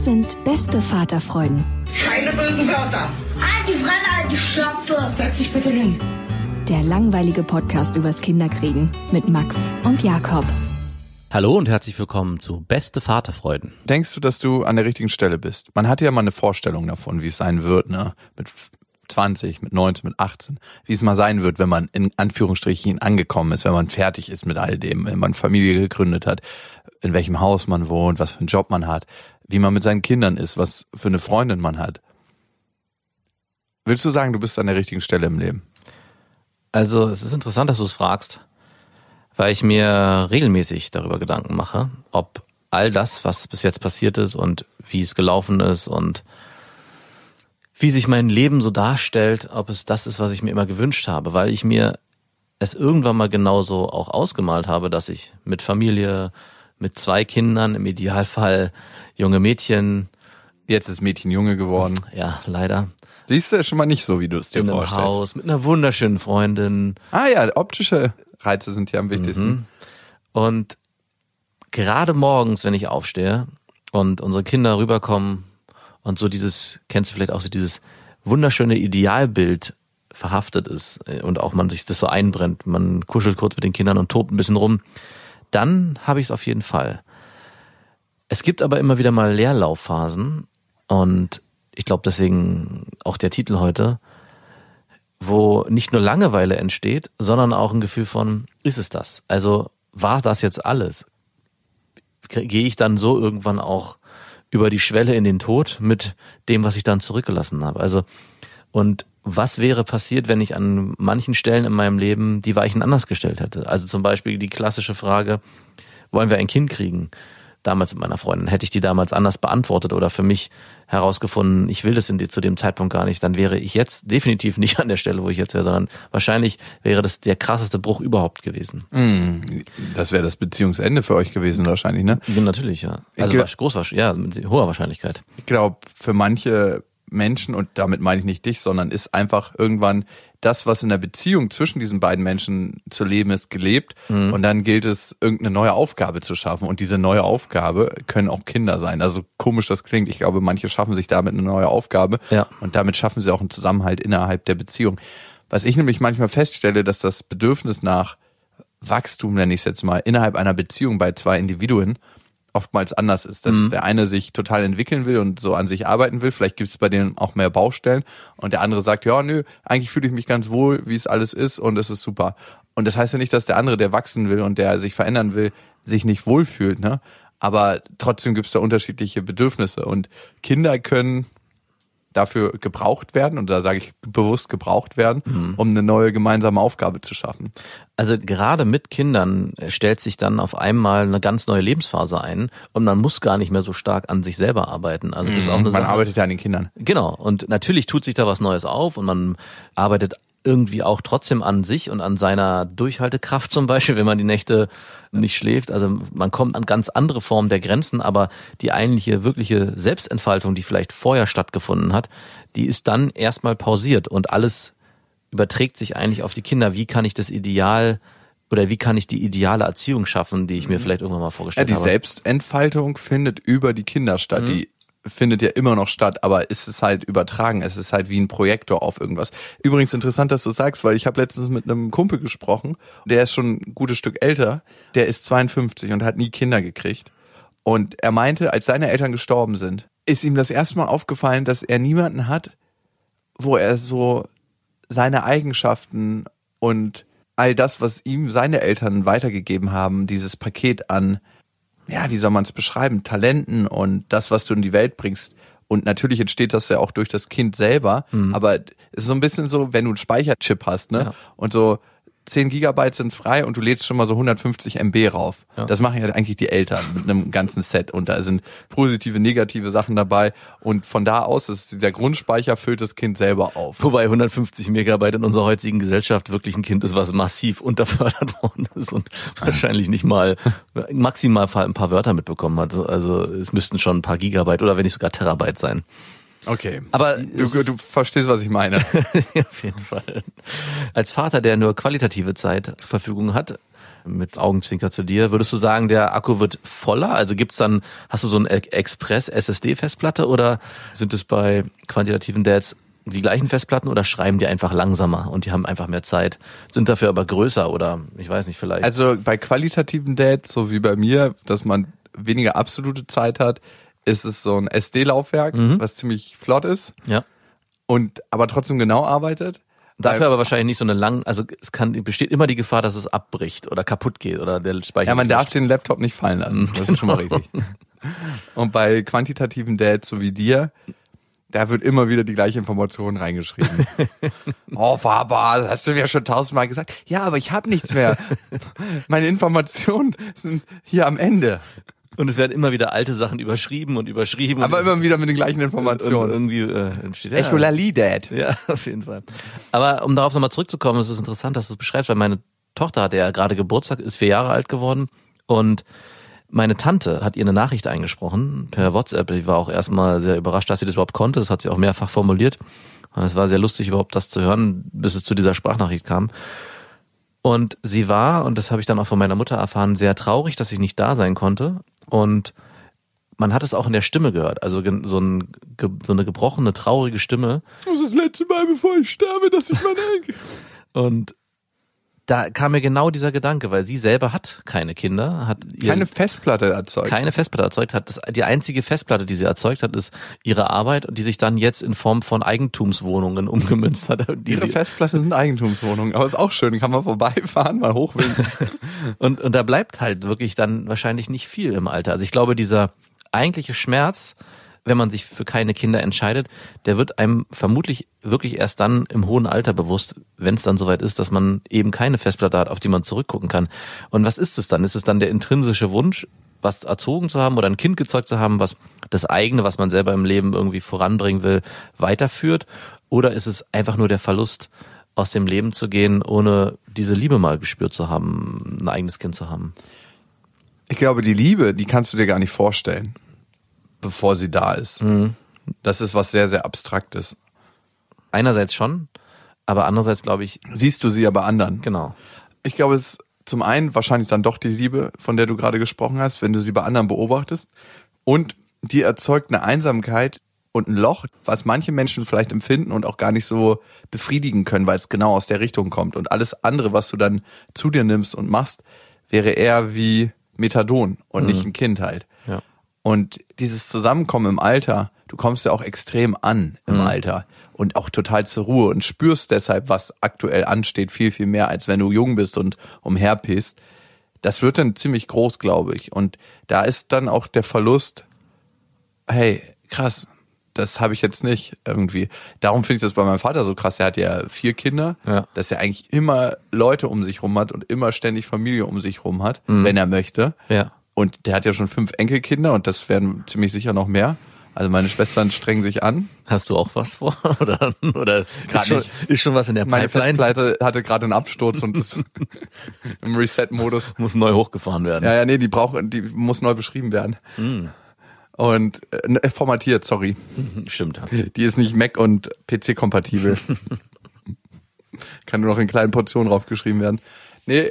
Das sind beste Vaterfreuden. Keine bösen Wörter. Alte Fremde, alte Schöpfe. Setz dich bitte hin. Der langweilige Podcast übers Kinderkriegen mit Max und Jakob. Hallo und herzlich willkommen zu Beste Vaterfreuden. Denkst du, dass du an der richtigen Stelle bist? Man hatte ja mal eine Vorstellung davon, wie es sein wird, ne? Mit 20, mit 19, mit 18. Wie es mal sein wird, wenn man in Anführungsstrichen angekommen ist, wenn man fertig ist mit all dem, wenn man Familie gegründet hat, in welchem Haus man wohnt, was für einen Job man hat, wie man mit seinen Kindern ist, was für eine Freundin man hat. Willst du sagen, du bist an der richtigen Stelle im Leben? Also es ist interessant, dass du es fragst, weil ich mir regelmäßig darüber Gedanken mache, ob all das, was bis jetzt passiert ist und wie es gelaufen ist und wie sich mein Leben so darstellt, ob es das ist, was ich mir immer gewünscht habe, weil ich mir es irgendwann mal genauso auch ausgemalt habe, dass ich mit Familie, mit zwei Kindern, im Idealfall junge Mädchen, Jetzt ist Mädchen Junge geworden. ja, leider, Siehst du, schon mal nicht so, wie du es dir in einem vorstellst. Haus, mit einer wunderschönen Freundin, Ah ja, optische Reize sind ja am wichtigsten. Mhm. Und gerade morgens, wenn ich aufstehe und unsere Kinder rüberkommen und so dieses, kennst du vielleicht auch so dieses wunderschöne Idealbild verhaftet ist äh, und auch man sich das so einbrennt, man kuschelt kurz mit den Kindern und tobt ein bisschen rum, dann habe ich es auf jeden Fall. Es gibt aber immer wieder mal Leerlaufphasen und ich glaube deswegen auch der Titel heute, wo nicht nur Langeweile entsteht, sondern auch ein Gefühl von, ist es das? Also war das jetzt alles? Gehe ich dann so irgendwann auch über die Schwelle in den Tod mit dem, was ich dann zurückgelassen habe? Also, und was wäre passiert, wenn ich an manchen Stellen in meinem Leben die Weichen anders gestellt hätte? Also zum Beispiel die klassische Frage, wollen wir ein Kind kriegen? Damals mit meiner Freundin. Hätte ich die damals anders beantwortet oder für mich herausgefunden, ich will das in die, zu dem Zeitpunkt gar nicht, dann wäre ich jetzt definitiv nicht an der Stelle, wo ich jetzt wäre, sondern wahrscheinlich wäre das der krasseste Bruch überhaupt gewesen. Mm, Das wäre das Beziehungsende für euch gewesen wahrscheinlich, ne? Natürlich, ja. Also groß, ja, mit hoher Wahrscheinlichkeit. Ich glaube, für manche Menschen, und damit meine ich nicht dich, sondern ist einfach irgendwann das, was in der Beziehung zwischen diesen beiden Menschen zu leben ist, gelebt. Mhm. Und dann gilt es, irgendeine neue Aufgabe zu schaffen. Und diese neue Aufgabe können auch Kinder sein. Also komisch das klingt. Ich glaube, manche schaffen sich damit eine neue Aufgabe. Ja. Und damit schaffen sie auch einen Zusammenhalt innerhalb der Beziehung. Was ich nämlich manchmal feststelle, dass das Bedürfnis nach Wachstum, nenne ich es jetzt mal, innerhalb einer Beziehung bei zwei Individuen oftmals anders ist. Dass der eine sich total entwickeln will und so an sich arbeiten will. Vielleicht gibt es bei denen auch mehr Baustellen. Und der andere sagt, ja, nö, eigentlich fühle ich mich ganz wohl, wie es alles ist und es ist super. Und das heißt ja nicht, dass der andere, der wachsen will und der sich verändern will, sich nicht wohlfühlt. Ne? Aber trotzdem gibt es da unterschiedliche Bedürfnisse. Und Kinder können dafür gebraucht werden, und da sage ich bewusst gebraucht werden, um eine neue gemeinsame Aufgabe zu schaffen. Also gerade mit Kindern stellt sich dann auf einmal eine ganz neue Lebensphase ein und man muss gar nicht mehr so stark an sich selber arbeiten. Also das ist auch eine Man Sache. arbeitet ja an den Kindern. Genau. Und natürlich tut sich da was Neues auf und man arbeitet irgendwie auch trotzdem an sich und an seiner Durchhaltekraft zum Beispiel, wenn man die Nächte nicht schläft. Also man kommt an ganz andere Formen der Grenzen, aber die eigentliche, wirkliche Selbstentfaltung, die vielleicht vorher stattgefunden hat, die ist dann erstmal pausiert und alles überträgt sich eigentlich auf die Kinder. Wie kann ich das Ideal oder wie kann ich die ideale Erziehung schaffen, die ich mir vielleicht irgendwann mal Ja, vorgestellt die habe? Selbstentfaltung findet über die Kinder statt. Die findet ja immer noch statt, aber es ist halt übertragen. Es ist halt wie ein Projektor auf irgendwas. Übrigens interessant, dass du sagst, weil ich habe letztens mit einem Kumpel gesprochen, der ist schon ein gutes Stück älter, der ist 52 und hat nie Kinder gekriegt. Und er meinte, als seine Eltern gestorben sind, ist ihm das erste Mal aufgefallen, dass er niemanden hat, wo er so seine Eigenschaften und all das, was ihm seine Eltern weitergegeben haben, dieses Paket an, ja, wie soll man es beschreiben, Talenten und das, was du in die Welt bringst. Und natürlich entsteht das ja auch durch das Kind selber, aber es ist so ein bisschen so, wenn du einen Speicherchip hast, ne? Ja. Und so 10 Gigabyte sind frei und du lädst schon mal so 150 MB rauf. Ja. Das machen ja eigentlich die Eltern mit einem ganzen Set und da sind positive, negative Sachen dabei und von da aus ist der Grundspeicher füllt das Kind selber auf. Wobei 150 Megabyte in unserer heutigen Gesellschaft wirklich ein Kind ist, was massiv unterfördert worden ist und wahrscheinlich nicht mal maximal ein paar Wörter mitbekommen hat. Also es müssten schon ein paar Gigabyte oder wenn nicht sogar Terabyte sein. Okay. Aber Du, du verstehst, was ich meine. Auf jeden Fall. Als Vater, der nur qualitative Zeit zur Verfügung hat, mit Augenzwinker zu dir, würdest du sagen, der Akku wird voller? Also gibt's dann, hast du so eine Express-SSD-Festplatte oder sind es bei quantitativen Dads die gleichen Festplatten oder schreiben die einfach langsamer und die haben einfach mehr Zeit, sind dafür aber größer oder ich weiß nicht, vielleicht. Also bei qualitativen Dates, so wie bei mir, dass man weniger absolute Zeit hat, ist es so ein SD-Laufwerk, was ziemlich flott ist ja. und aber trotzdem genau arbeitet. Dafür aber wahrscheinlich nicht so eine lang, also es kann, besteht immer die Gefahr, dass es abbricht oder kaputt geht oder der Speicher. Ja, man darf den Laptop nicht fallen lassen. Das ist schon mal richtig. Und bei quantitativen Dates, so wie dir, da wird immer wieder die gleiche Information reingeschrieben. oh, Papa, das hast du mir schon tausendmal gesagt. Ja, aber ich habe nichts mehr. Meine Informationen sind hier am Ende. Und es werden immer wieder alte Sachen überschrieben und überschrieben. Aber und immer wieder mit den gleichen Informationen. irgendwie äh, entsteht ja. Echolali Dad. Ja, auf jeden Fall. Aber um darauf nochmal zurückzukommen, es ist interessant, dass du es beschreibst, weil meine Tochter hatte ja gerade Geburtstag, ist vier Jahre alt geworden und meine Tante hat ihr eine Nachricht eingesprochen per WhatsApp. Ich war auch erstmal sehr überrascht, dass sie das überhaupt konnte. Das hat sie auch mehrfach formuliert. Und Es war sehr lustig, überhaupt das zu hören, bis es zu dieser Sprachnachricht kam. Und sie war, und das habe ich dann auch von meiner Mutter erfahren, sehr traurig, dass ich nicht da sein konnte. Und man hat es auch in der Stimme gehört. Also so, ein, so eine gebrochene, traurige Stimme. Das ist das letzte Mal, bevor ich sterbe, dass ich meine Enkel. Und da kam mir genau dieser Gedanke, weil sie selber hat keine Kinder, hat Keine Festplatte erzeugt. keine Festplatte erzeugt hat. Das, die einzige Festplatte, die sie erzeugt hat, ist ihre Arbeit, die sich dann jetzt in Form von Eigentumswohnungen umgemünzt hat. Ihre Festplatte sind Eigentumswohnungen, aber ist auch schön, kann man vorbeifahren, mal hochwinken. und, und da bleibt halt wirklich dann wahrscheinlich nicht viel im Alter. Also ich glaube, dieser eigentliche Schmerz, wenn man sich für keine Kinder entscheidet, der wird einem vermutlich wirklich erst dann im hohen Alter bewusst, wenn es dann soweit ist, dass man eben keine Festplatte hat, auf die man zurückgucken kann. Und was ist es dann? Ist es dann der intrinsische Wunsch, was erzogen zu haben oder ein Kind gezeugt zu haben, was das eigene, was man selber im Leben irgendwie voranbringen will, weiterführt? Oder ist es einfach nur der Verlust, aus dem Leben zu gehen, ohne diese Liebe mal gespürt zu haben, ein eigenes Kind zu haben? Ich glaube, die Liebe, die kannst du dir gar nicht vorstellen, bevor sie da ist. Das ist was sehr, sehr Abstraktes. Einerseits schon, aber andererseits glaube ich, Siehst du sie ja bei anderen. genau. Ich glaube, es ist zum einen wahrscheinlich dann doch die Liebe, von der du gerade gesprochen hast, wenn du sie bei anderen beobachtest. Und die erzeugt eine Einsamkeit und ein Loch, was manche Menschen vielleicht empfinden und auch gar nicht so befriedigen können, weil es genau aus der Richtung kommt. Und alles andere, was du dann zu dir nimmst und machst, wäre eher wie Methadon und nicht ein Kind halt. Ja. Und dieses Zusammenkommen im Alter, du kommst ja auch extrem an im Alter und auch total zur Ruhe und spürst deshalb, was aktuell ansteht, viel, viel mehr, als wenn du jung bist und umherpist. Das wird dann ziemlich groß, glaube ich. Und da ist dann auch der Verlust, hey, krass, das habe ich jetzt nicht irgendwie. Darum finde ich das bei meinem Vater so krass. Er hat ja vier Kinder, Ja. dass er eigentlich immer Leute um sich rum hat und immer ständig Familie um sich rum hat, wenn er möchte. Ja. Und der hat ja schon fünf Enkelkinder und das werden ziemlich sicher noch mehr. Also meine Schwestern strengen sich an. Hast du auch was vor? Oder, oder ist, schon, ist schon was in der Meine Pipeline? Festplatte hatte gerade einen Absturz und ist im Reset-Modus. Muss neu hochgefahren werden. Ja, ja, nee, die braucht, die muss neu beschrieben werden. Und äh, formatiert, sorry. Stimmt. Die ist nicht Mac und PC kompatibel. Kann nur noch in kleinen Portionen draufgeschrieben werden. Nee,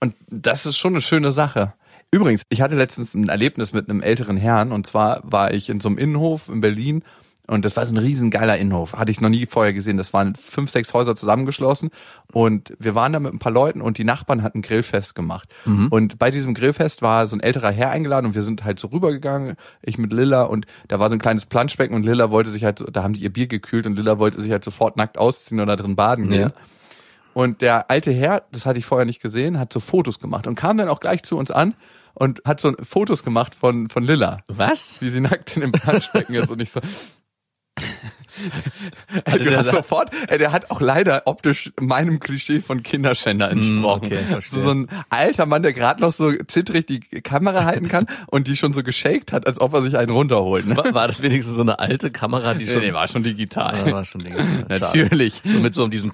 und das ist schon eine schöne Sache. Übrigens, ich hatte letztens ein Erlebnis mit einem älteren Herrn und zwar war ich in so einem Innenhof in Berlin und das war so ein riesengeiler Innenhof. Hatte ich noch nie vorher gesehen. Das waren fünf, sechs Häuser zusammengeschlossen. Und wir waren da mit ein paar Leuten und die Nachbarn hatten ein Grillfest gemacht. Und bei diesem Grillfest war so ein älterer Herr eingeladen und wir sind halt so rübergegangen, ich mit Lilla und da war so ein kleines Planschbecken und Lilla wollte sich halt, so, da haben die ihr Bier gekühlt und Lilla wollte sich halt sofort nackt ausziehen oder drin baden gehen. Ja. Und der alte Herr, das hatte ich vorher nicht gesehen, hat so Fotos gemacht und kam dann auch gleich zu uns an und hat so Fotos gemacht von, von Lilla Was? wie sie nackt in dem Planschbecken ist und ich so. Hatte du der hast sofort, ey, der hat auch leider optisch meinem Klischee von Kinderschänder entsprochen. okay, so, so ein alter Mann, der gerade noch so zittrig die Kamera halten kann und die schon so geschakt hat, als ob er sich einen runterholt. Ne? War, war das wenigstens so eine alte Kamera, die Nee, schon... nee, war schon digital. Ah, war schon digital. Natürlich. So mit so diesem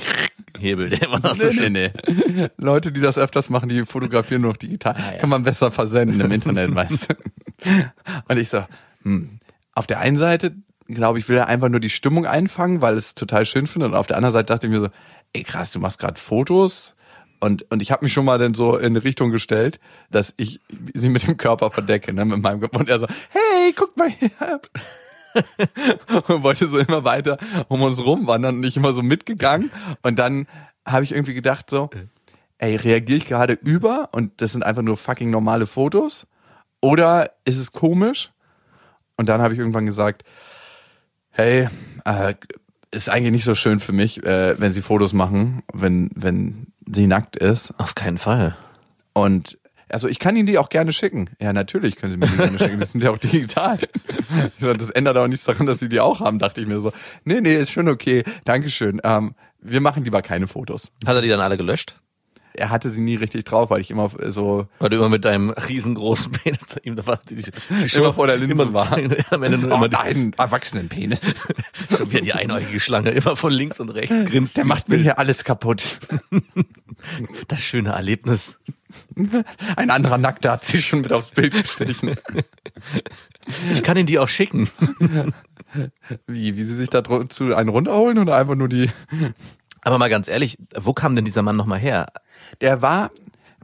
Hebel, der immer noch so Nee, schön... nee, nee. Leute, die das öfters machen, die fotografieren nur noch digital. Kann man besser versenden im Internet, weißt du. Und ich so, hm. auf der einen Seite, glaube ich, will einfach nur die Stimmung einfangen, weil es total schön findet. Und auf der anderen Seite dachte ich mir so, ey krass, du machst gerade Fotos. Und, und ich habe mich schon mal dann so in eine Richtung gestellt, dass ich sie mit dem Körper verdecke, ne, mit meinem Körper. Und er so, hey, guck mal hier. und wollte so immer weiter um uns rumwandern und ich immer so mitgegangen. Und dann habe ich irgendwie gedacht so, ey, reagiere ich gerade über und das sind einfach nur fucking normale Fotos? Oder ist es komisch? Und dann habe ich irgendwann gesagt, hey, äh, ist eigentlich nicht so schön für mich, äh, wenn sie Fotos machen, wenn, wenn sie nackt ist. Auf keinen Fall. Und also ich kann Ihnen die auch gerne schicken. Ja, natürlich können Sie mir die gerne schicken. Das sind ja auch digital. Das ändert auch nichts daran, dass Sie die auch haben, dachte ich mir so. Nee, nee, ist schon okay. Dankeschön. Ähm, wir machen lieber keine Fotos. Hat er die dann alle gelöscht? Er hatte sie nie richtig drauf, weil ich immer so Weil du immer mit deinem riesengroßen Penis da ihm da war, die, die, die Immer vor der Linse immer, war. Am Ende nur oh immer nein, Erwachsenenpenis. schon wieder die einäugige Schlange, immer von links und rechts grinst. Der sie. macht mir hier alles kaputt. das schöne Erlebnis. Ein anderer Nackter hat sich schon mit aufs Bild gestrichen. Ich kann ihn die auch schicken. Wie, wie sie sich da zu einen runterholen oder einfach nur die. Aber mal ganz ehrlich, wo kam denn dieser Mann nochmal her? Der war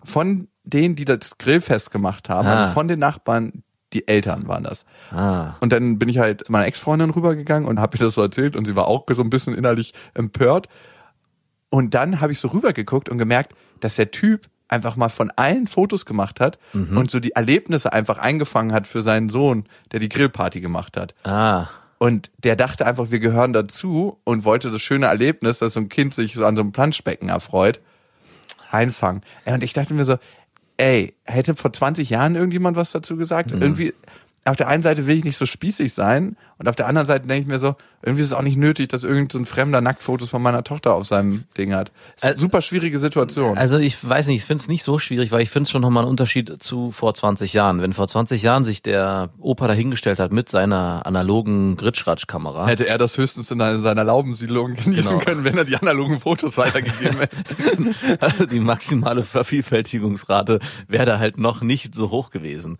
von denen, die das Grillfest gemacht haben, Ah. also von den Nachbarn, die Eltern waren das. Ah. Und dann bin ich halt meiner Ex-Freundin rübergegangen und habe ihr das so erzählt und sie war auch so ein bisschen innerlich empört. Und dann habe ich so rübergeguckt und gemerkt, dass der Typ einfach mal von allen Fotos gemacht hat und so die Erlebnisse einfach eingefangen hat für seinen Sohn, der die Grillparty gemacht hat. Ah. Und der dachte einfach, wir gehören dazu und wollte das schöne Erlebnis, dass so ein Kind sich so an so einem Planschbecken erfreut, einfangen. Und ich dachte mir so, ey, hätte vor 20 Jahren irgendjemand was dazu gesagt? Irgendwie, auf der einen Seite will ich nicht so spießig sein und auf der anderen Seite denke ich mir so, irgendwie ist es auch nicht nötig, dass irgend so ein Fremder Nacktfotos von meiner Tochter auf seinem Ding hat. Ist Äh, super schwierige Situation. Also ich weiß nicht, ich finde es nicht so schwierig, weil ich finde es schon nochmal einen Unterschied zu vor 20 Jahren. Wenn vor 20 Jahren sich der Opa dahingestellt hat mit seiner analogen Gritschratsch-Kamera. Hätte er das höchstens in einer- seiner Laubensiedlung genießen Genau. können, wenn er die analogen Fotos weitergegeben hätte. Also die maximale Vervielfältigungsrate wäre da halt noch nicht so hoch gewesen.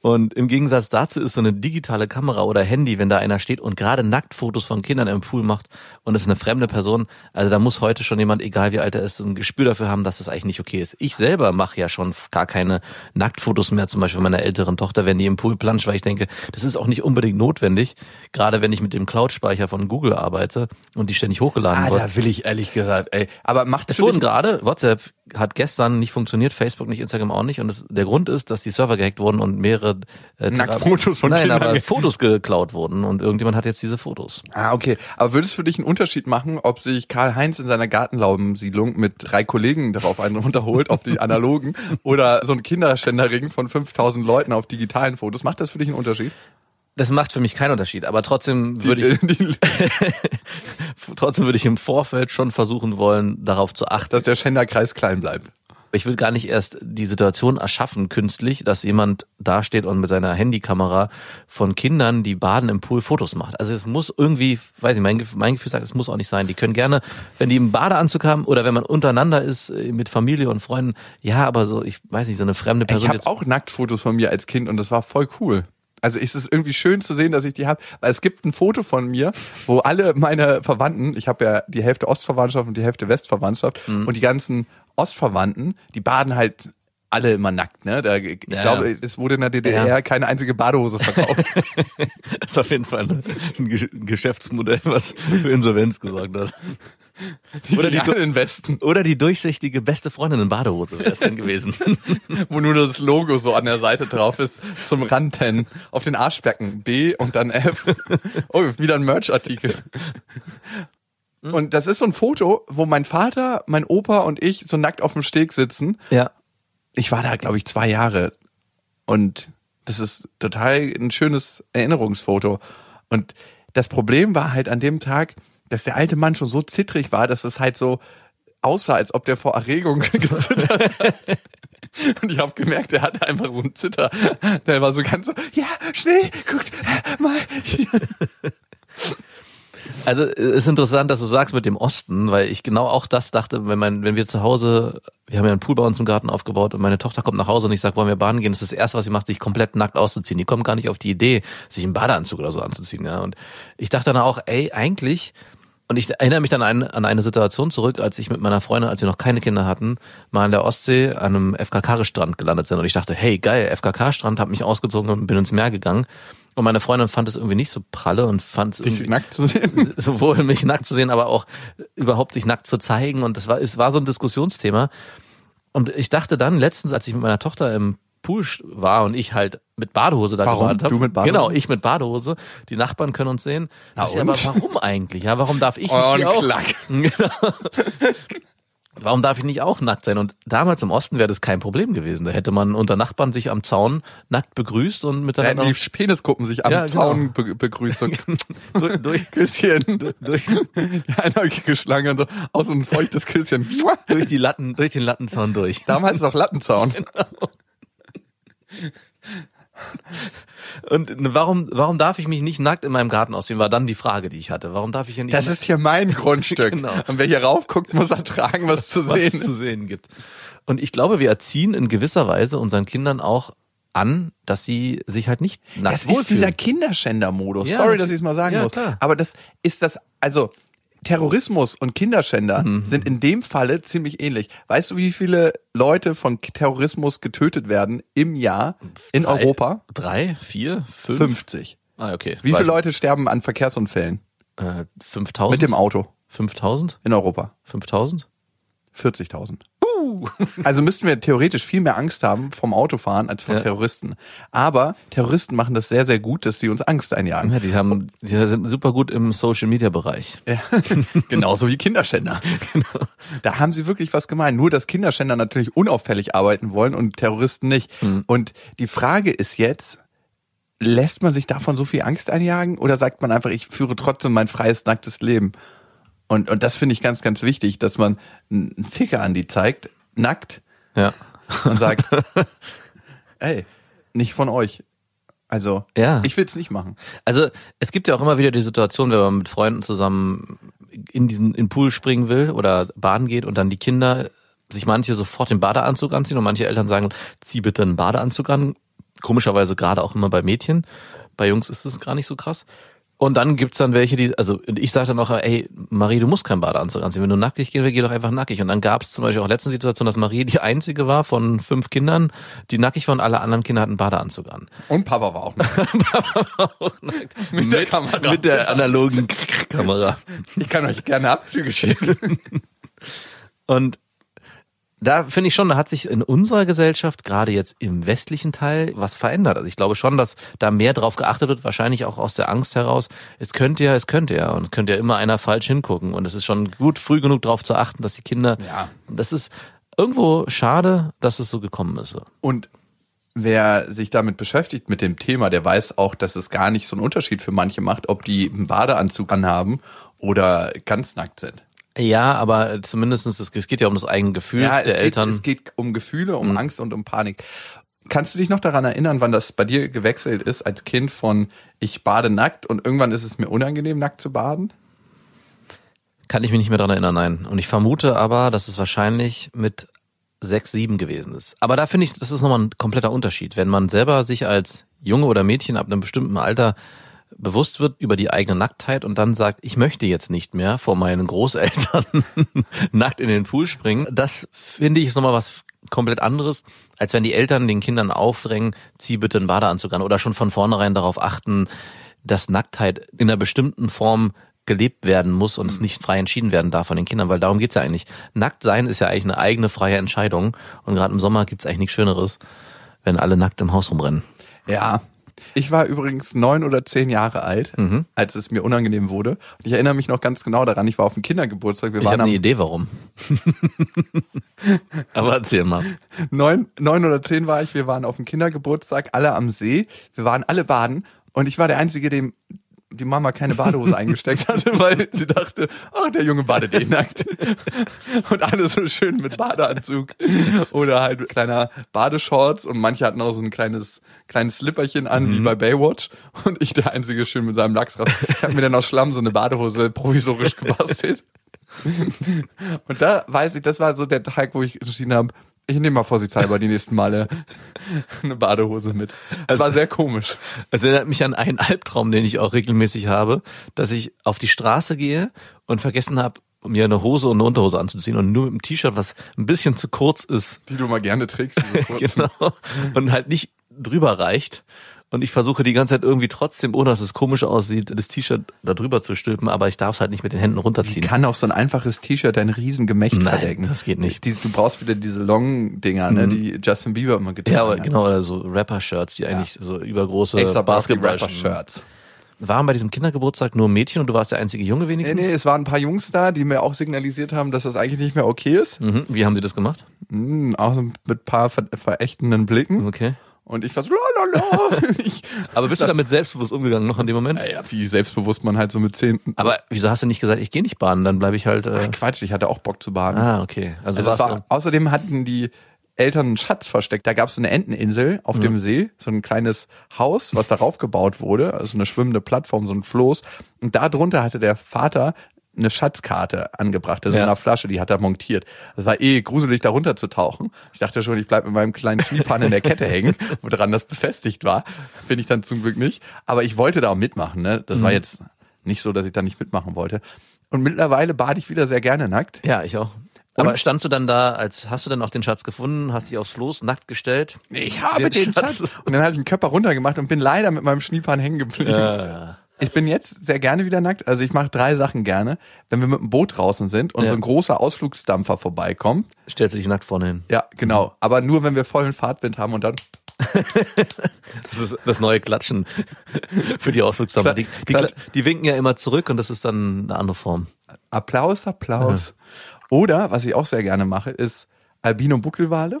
Und im Gegensatz dazu ist so eine digitale Kamera oder Handy, wenn da einer steht und gerade Nacktfotos von Kindern im Pool macht und es ist eine fremde Person, also da muss heute schon jemand, egal wie alt er ist, ein Gespür dafür haben, dass das eigentlich nicht okay ist. Ich selber mache ja schon gar keine Nacktfotos mehr, zum Beispiel meiner älteren Tochter, wenn die im Pool planscht, weil ich denke, das ist auch nicht unbedingt notwendig, gerade wenn ich mit dem Cloud-Speicher von Google arbeite und die ständig hochgeladen Ah, wird. da will ich ehrlich gesagt, ey. Aber macht Es wurden gerade, WhatsApp hat gestern nicht funktioniert, Facebook nicht, Instagram auch nicht. Und das, der Grund ist, dass die Server gehackt wurden und mehrere äh, Nacktfotos von Nein, Kindern aber Fotos geklaut wurden und irgendjemand hat jetzt diese Fotos. Ah, okay. Aber würde es für dich einen Unterschied machen, ob sich Karl-Heinz in seiner Gartenlaubensiedlung mit drei Kollegen darauf einen runterholt, auf die analogen, oder so ein Kinderschänderring von 5000 Leuten auf digitalen Fotos? Macht das für dich einen Unterschied? Das macht für mich keinen Unterschied, aber trotzdem würde ich, Die, trotzdem würde ich im Vorfeld schon versuchen wollen, darauf zu achten. dass der Schänderkreis klein bleibt. Ich will gar nicht erst die Situation erschaffen, künstlich, dass jemand dasteht und mit seiner Handykamera von Kindern, die baden im Pool, Fotos macht. Also es muss irgendwie, weiß ich, mein, mein Gefühl sagt, es muss auch nicht sein. Die können gerne, wenn die einen Badeanzug haben oder wenn man untereinander ist äh, mit Familie und Freunden, ja, aber so, ich weiß nicht, so eine fremde Person Ich habe auch Nacktfotos von mir als Kind und das war voll cool. Also es ist irgendwie schön zu sehen, dass ich die habe, weil es gibt ein Foto von mir, wo alle meine Verwandten, ich habe ja die Hälfte Ostverwandtschaft und die Hälfte Westverwandtschaft Mhm. und die ganzen Ostverwandten, die baden halt alle immer nackt, ne? Da, ich Ja, glaube, ja. es wurde in der DDR Ja. keine einzige Badehose verkauft. Das ist auf jeden Fall ein Geschäftsmodell, was für Insolvenz gesorgt hat. Oder die, in Westen, oder die durchsichtige beste Freundin in Badehose wäre es denn gewesen. wo nur das Logo so an der Seite drauf ist, zum Ranten, auf den Arschbecken B und dann F. Oh, wieder ein Merch-Artikel. Und das ist so ein Foto, wo mein Vater, mein Opa und ich so nackt auf dem Steg sitzen. ja. Ich war da, glaube ich, zwei Jahre. Und das ist total ein schönes Erinnerungsfoto. Und das Problem war halt an dem Tag, dass der alte Mann schon so zittrig war, dass es halt so aussah, als ob der vor Erregung gezittert hat. Und ich habe gemerkt, er hatte einfach so einen Zitter. Der war so ganz so, ja, schnell, guckt mal. Also es ist interessant, dass du sagst mit dem Osten, weil ich genau auch das dachte, wenn man, wenn wir zu Hause, wir haben ja einen Pool bei uns im Garten aufgebaut und meine Tochter kommt nach Hause und ich sage, wollen wir baden gehen, das ist das erste, was sie macht, sich komplett nackt auszuziehen. Die kommt gar nicht auf die Idee, sich einen Badeanzug oder so anzuziehen. Ja. Und ich dachte dann auch, ey, eigentlich, und ich erinnere mich dann an, an eine Situation zurück, als ich mit meiner Freundin, als wir noch keine Kinder hatten, mal an der Ostsee an einem FKK-Strand gelandet sind. Und ich dachte, hey, geil, FKK-Strand, habe mich ausgezogen und bin ins Meer gegangen. Und meine Freundin fand es irgendwie nicht so pralle und fand es irgendwie nackt zu sehen. sowohl mich nackt zu sehen, aber auch überhaupt sich nackt zu zeigen. Und das war, es war so ein Diskussionsthema. Und ich dachte dann letztens, als ich mit meiner Tochter im Pool war und ich halt mit Badehose da Warum? gebadet habe. Du mit Badehose? Genau, ich mit Badehose. Die Nachbarn können uns sehen. Na ich, aber und? warum eigentlich? Ja, warum darf ich nicht Oh, ein auch? Klack. Genau. Warum darf ich nicht auch nackt sein? Und damals im Osten wäre das kein Problem gewesen. Da hätte man unter Nachbarn sich am Zaun nackt begrüßt und Da hätten miteinander die Peniskuppen sich am Ja, genau. Zaun be begrüßt. So durch, durch, Küsschen. durch, einäugige Schlange und so. Auch so ein feuchtes Küsschen. durch die Latten, durch den Lattenzaun durch. Damals noch Lattenzaun. Und warum, warum darf ich mich nicht nackt in meinem Garten ausziehen, war dann die Frage, die ich hatte. Warum darf ich hier nicht Das ist hier mein Grundstück. Genau. Und wer hier raufguckt, muss ertragen, was zu was sehen es ist. zu sehen gibt? Und ich glaube, wir erziehen in gewisser Weise unseren Kindern auch an, dass sie sich halt nicht nackt Das ist dieser Kinderschänder-Modus. Ja, Sorry, dass ich es mal sagen ja, muss. klar. Aber das ist das, also Terrorismus und Kinderschänder Mhm. sind in dem Falle ziemlich ähnlich. Weißt du, wie viele Leute von Terrorismus getötet werden im Jahr in Drei, Europa? Drei, vier, fünf? 50. Ah, okay. Wie Weiß viele Leute sterben an Verkehrsunfällen. Äh, 5000? mit dem Auto 5000? in Europa? 5000? 40.000. Also müssten wir theoretisch viel mehr Angst haben vom Autofahren als vor Ja. Terroristen. Aber Terroristen machen das sehr, sehr gut, dass sie uns Angst einjagen. Ja, die haben, die sind super gut im Social Media Bereich. Ja. Genauso wie Kinderschänder. Da haben sie wirklich was gemeint. Nur, dass Kinderschänder natürlich unauffällig arbeiten wollen und Terroristen nicht. Und die Frage ist jetzt, lässt man sich davon so viel Angst einjagen oder sagt man einfach, ich führe trotzdem mein freies, nacktes Leben? Und, und das finde ich ganz, ganz wichtig, dass man einen Ficker an die zeigt, nackt, Ja. und sagt, ey, nicht von euch. Also, Ja. ich will's nicht machen. Also es gibt ja auch immer wieder die Situation, wenn man mit Freunden zusammen in diesen in den Pool springen will oder baden geht und dann die Kinder sich manche sofort den Badeanzug anziehen und manche Eltern sagen, zieh bitte einen Badeanzug an. Komischerweise gerade auch immer bei Mädchen. Bei Jungs ist es gar nicht so krass. Und dann gibt's dann welche, die, also ich sage dann auch, ey, Marie, du musst keinen Badeanzug anziehen. Wenn du nackig gehen willst, geh doch einfach nackig. Und dann gab's zum Beispiel auch letzte Situation, dass Marie die einzige war von fünf Kindern, die nackig war und alle anderen Kinder hatten Badeanzug an. Und Papa war auch nackt. mit, der Kamera. mit der analogen Kamera. Ich kann euch gerne Abzüge schicken. Und da finde ich schon, da hat sich in unserer Gesellschaft, gerade jetzt im westlichen Teil, was verändert. Also ich glaube schon, dass da mehr drauf geachtet wird, wahrscheinlich auch aus der Angst heraus. Es könnte ja, es könnte ja. Und es könnte ja immer einer falsch hingucken. Und es ist schon gut, früh genug darauf zu achten, dass die Kinder, Ja. das ist irgendwo schade, dass es so gekommen ist. Und wer sich damit beschäftigt, mit dem Thema, der weiß auch, dass es gar nicht so einen Unterschied für manche macht, ob die einen Badeanzug anhaben oder ganz nackt sind. Ja, aber zumindestens es geht ja um das eigene Gefühl Ja, der es, Eltern. Geht, es geht um Gefühle, um Angst und um Panik. Kannst du dich noch daran erinnern, wann das bei dir gewechselt ist als Kind von ich bade nackt und irgendwann ist es mir unangenehm, nackt zu baden? Kann ich mich nicht mehr dran erinnern, nein. Und ich vermute aber, dass es wahrscheinlich mit sechs, sieben gewesen ist. Aber da finde ich, das ist nochmal ein kompletter Unterschied. Wenn man selber sich als Junge oder Mädchen ab einem bestimmten Alter bewusst wird über die eigene Nacktheit und dann sagt, ich möchte jetzt nicht mehr vor meinen Großeltern nackt in den Pool springen, das finde ich ist nochmal was komplett anderes, als wenn die Eltern den Kindern aufdrängen, zieh bitte einen Badeanzug an oder schon von vornherein darauf achten, dass Nacktheit in einer bestimmten Form gelebt werden muss und es nicht frei entschieden werden darf von den Kindern, weil darum geht's ja eigentlich. Nackt sein ist ja eigentlich eine eigene freie Entscheidung und gerade im Sommer gibt's eigentlich nichts Schöneres, wenn alle nackt im Haus rumrennen. Ja. Ich war übrigens neun oder zehn Jahre alt, Mhm. als es mir unangenehm wurde. Und ich erinnere mich noch ganz genau daran, ich war auf dem Kindergeburtstag. Wir Ich habe eine Idee, warum. Aber erzähl mal. neun, neun oder zehn war ich, wir waren auf dem Kindergeburtstag, alle am See. Wir waren alle baden und ich war der Einzige, dem die Mama keine Badehose eingesteckt hatte, weil sie dachte, ach, der Junge badet eh nackt. Und alle so schön mit Badeanzug oder halt kleiner Badeshorts und manche hatten auch so ein kleines, kleines Slipperchen an, wie bei Baywatch. Und ich der Einzige schön mit seinem Lachsrad. Ich habe mir dann aus Schlamm so eine Badehose provisorisch gebastelt. Und da weiß ich, das war so der Tag, wo ich entschieden habe, ich nehme mal vorsichtshalber die nächsten Male eine Badehose mit. Das war sehr komisch. Es erinnert mich an einen Albtraum, den ich auch regelmäßig habe, dass ich auf die Straße gehe und vergessen habe, mir eine Hose und eine Unterhose anzuziehen und nur mit einem T-Shirt, was ein bisschen zu kurz ist, Die du mal gerne trägst. genau, und halt nicht drüber reicht. Und ich versuche die ganze Zeit irgendwie trotzdem, ohne dass es komisch aussieht, das T-Shirt da drüber zu stülpen, aber ich darf es halt nicht mit den Händen Wie runterziehen. kann auch so ein einfaches T-Shirt dein Riesengemächt Nein, verdecken? das geht nicht. Die, du brauchst wieder diese Long-Dinger, ne, die Justin Bieber immer getragen Ja, hat. genau, oder so Rapper-Shirts, die eigentlich so übergroße Extra Basketball Basketball-Shirts. Waren bei diesem Kindergeburtstag nur Mädchen und du warst der einzige Junge Nee, wenigstens? nee, es waren ein paar Jungs da, die mir auch signalisiert haben, dass das eigentlich nicht mehr okay ist. Mhm. Wie haben die das gemacht? Mhm, auch mit ein paar ver verächtenden Blicken. Okay. Und ich war so, la, la, la. ich, Aber bist Das- du damit selbstbewusst umgegangen noch in dem Moment? naja, wie selbstbewusst man halt so mit zehn. Aber wieso hast du nicht gesagt, ich gehe nicht baden, dann bleibe ich halt. Äh, Ach, Quatsch, ich hatte auch Bock zu baden. ah, okay. Also, Also war, außerdem hatten die Eltern einen Schatz versteckt. Da gab es so eine Enteninsel auf dem See, so ein kleines Haus, was darauf gebaut wurde, also eine schwimmende Plattform, so ein Floß. Und da drunter hatte der Vater eine Schatzkarte angebracht, also in Ja. einer Flasche, die hat er montiert. Das war eh gruselig, da runter zu tauchen. Ich dachte schon, ich bleib mit meinem kleinen Schneepann in der Kette hängen, woran das befestigt war. Bin ich dann zum Glück nicht. Aber ich wollte da auch mitmachen. Ne? Das war jetzt nicht so, dass ich da nicht mitmachen wollte. Und mittlerweile bade ich wieder sehr gerne nackt. ja, ich auch. Aber standst du dann da, als hast du dann auch den Schatz gefunden, hast dich aufs Floß nackt gestellt? Ich habe den, Den Schatz. Schatz. Und dann habe ich den Körper runtergemacht und bin leider mit meinem Schniepan hängen geblieben. Ich bin jetzt sehr gerne wieder nackt. Also ich mache drei Sachen gerne. Wenn wir mit dem Boot draußen sind und Ja. so ein großer Ausflugsdampfer vorbeikommt. Stellst du dich nackt vorne hin. Ja, genau. Aber nur, wenn wir vollen Fahrtwind haben und dann Das ist das neue Klatschen für die Ausflugsdampfer. Die, die, die winken ja immer zurück und das ist dann eine andere Form. Applaus, Applaus. Oder, was ich auch sehr gerne mache, ist Albino-Buckelwale.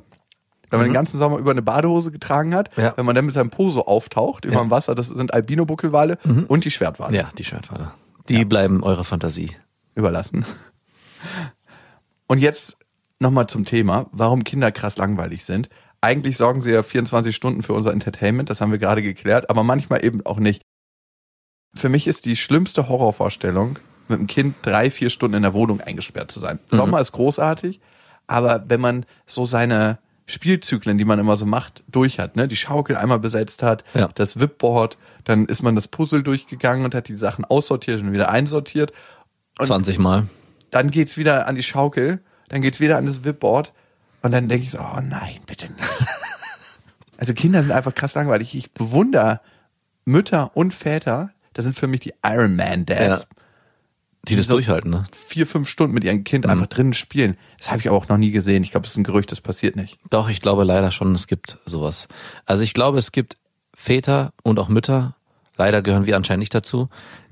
Wenn man den ganzen Sommer über eine Badehose getragen hat, Ja. wenn man dann mit seinem Po so auftaucht über dem Wasser, das sind Albino-Buckelwale und die Schwertwale Ja, die Schwertwale. Die bleiben eurer Fantasie. überlassen. Und jetzt nochmal zum Thema, warum Kinder krass langweilig sind. Eigentlich sorgen sie ja 24 Stunden für unser Entertainment, das haben wir gerade geklärt, aber manchmal eben auch nicht. Für mich ist die schlimmste Horrorvorstellung, mit dem Kind drei, vier Stunden in der Wohnung eingesperrt zu sein. Sommer ist großartig, aber wenn man so seine Spielzyklen, die man immer so macht, durch hat, ne, die Schaukel einmal besetzt hat, Ja. das Wipboard, dann ist man das Puzzle durchgegangen und hat die Sachen aussortiert und wieder einsortiert. Und 20 Mal. dann geht's wieder an die Schaukel, dann geht's wieder an das Wipboard und dann denke ich so, oh nein, bitte nicht. also Kinder sind einfach krass langweilig. Ich bewundere Mütter und Väter, das sind für mich die Iron Man Dads. Ja. Die das So- durchhalten, ne? Vier, fünf Stunden mit ihrem Kind einfach drinnen spielen. Das habe ich aber auch noch nie gesehen. Ich glaube, das ist ein Gerücht, das passiert nicht. Doch, ich glaube leider schon, es gibt sowas. Also ich glaube, es gibt Väter und auch Mütter, leider gehören wir anscheinend nicht dazu,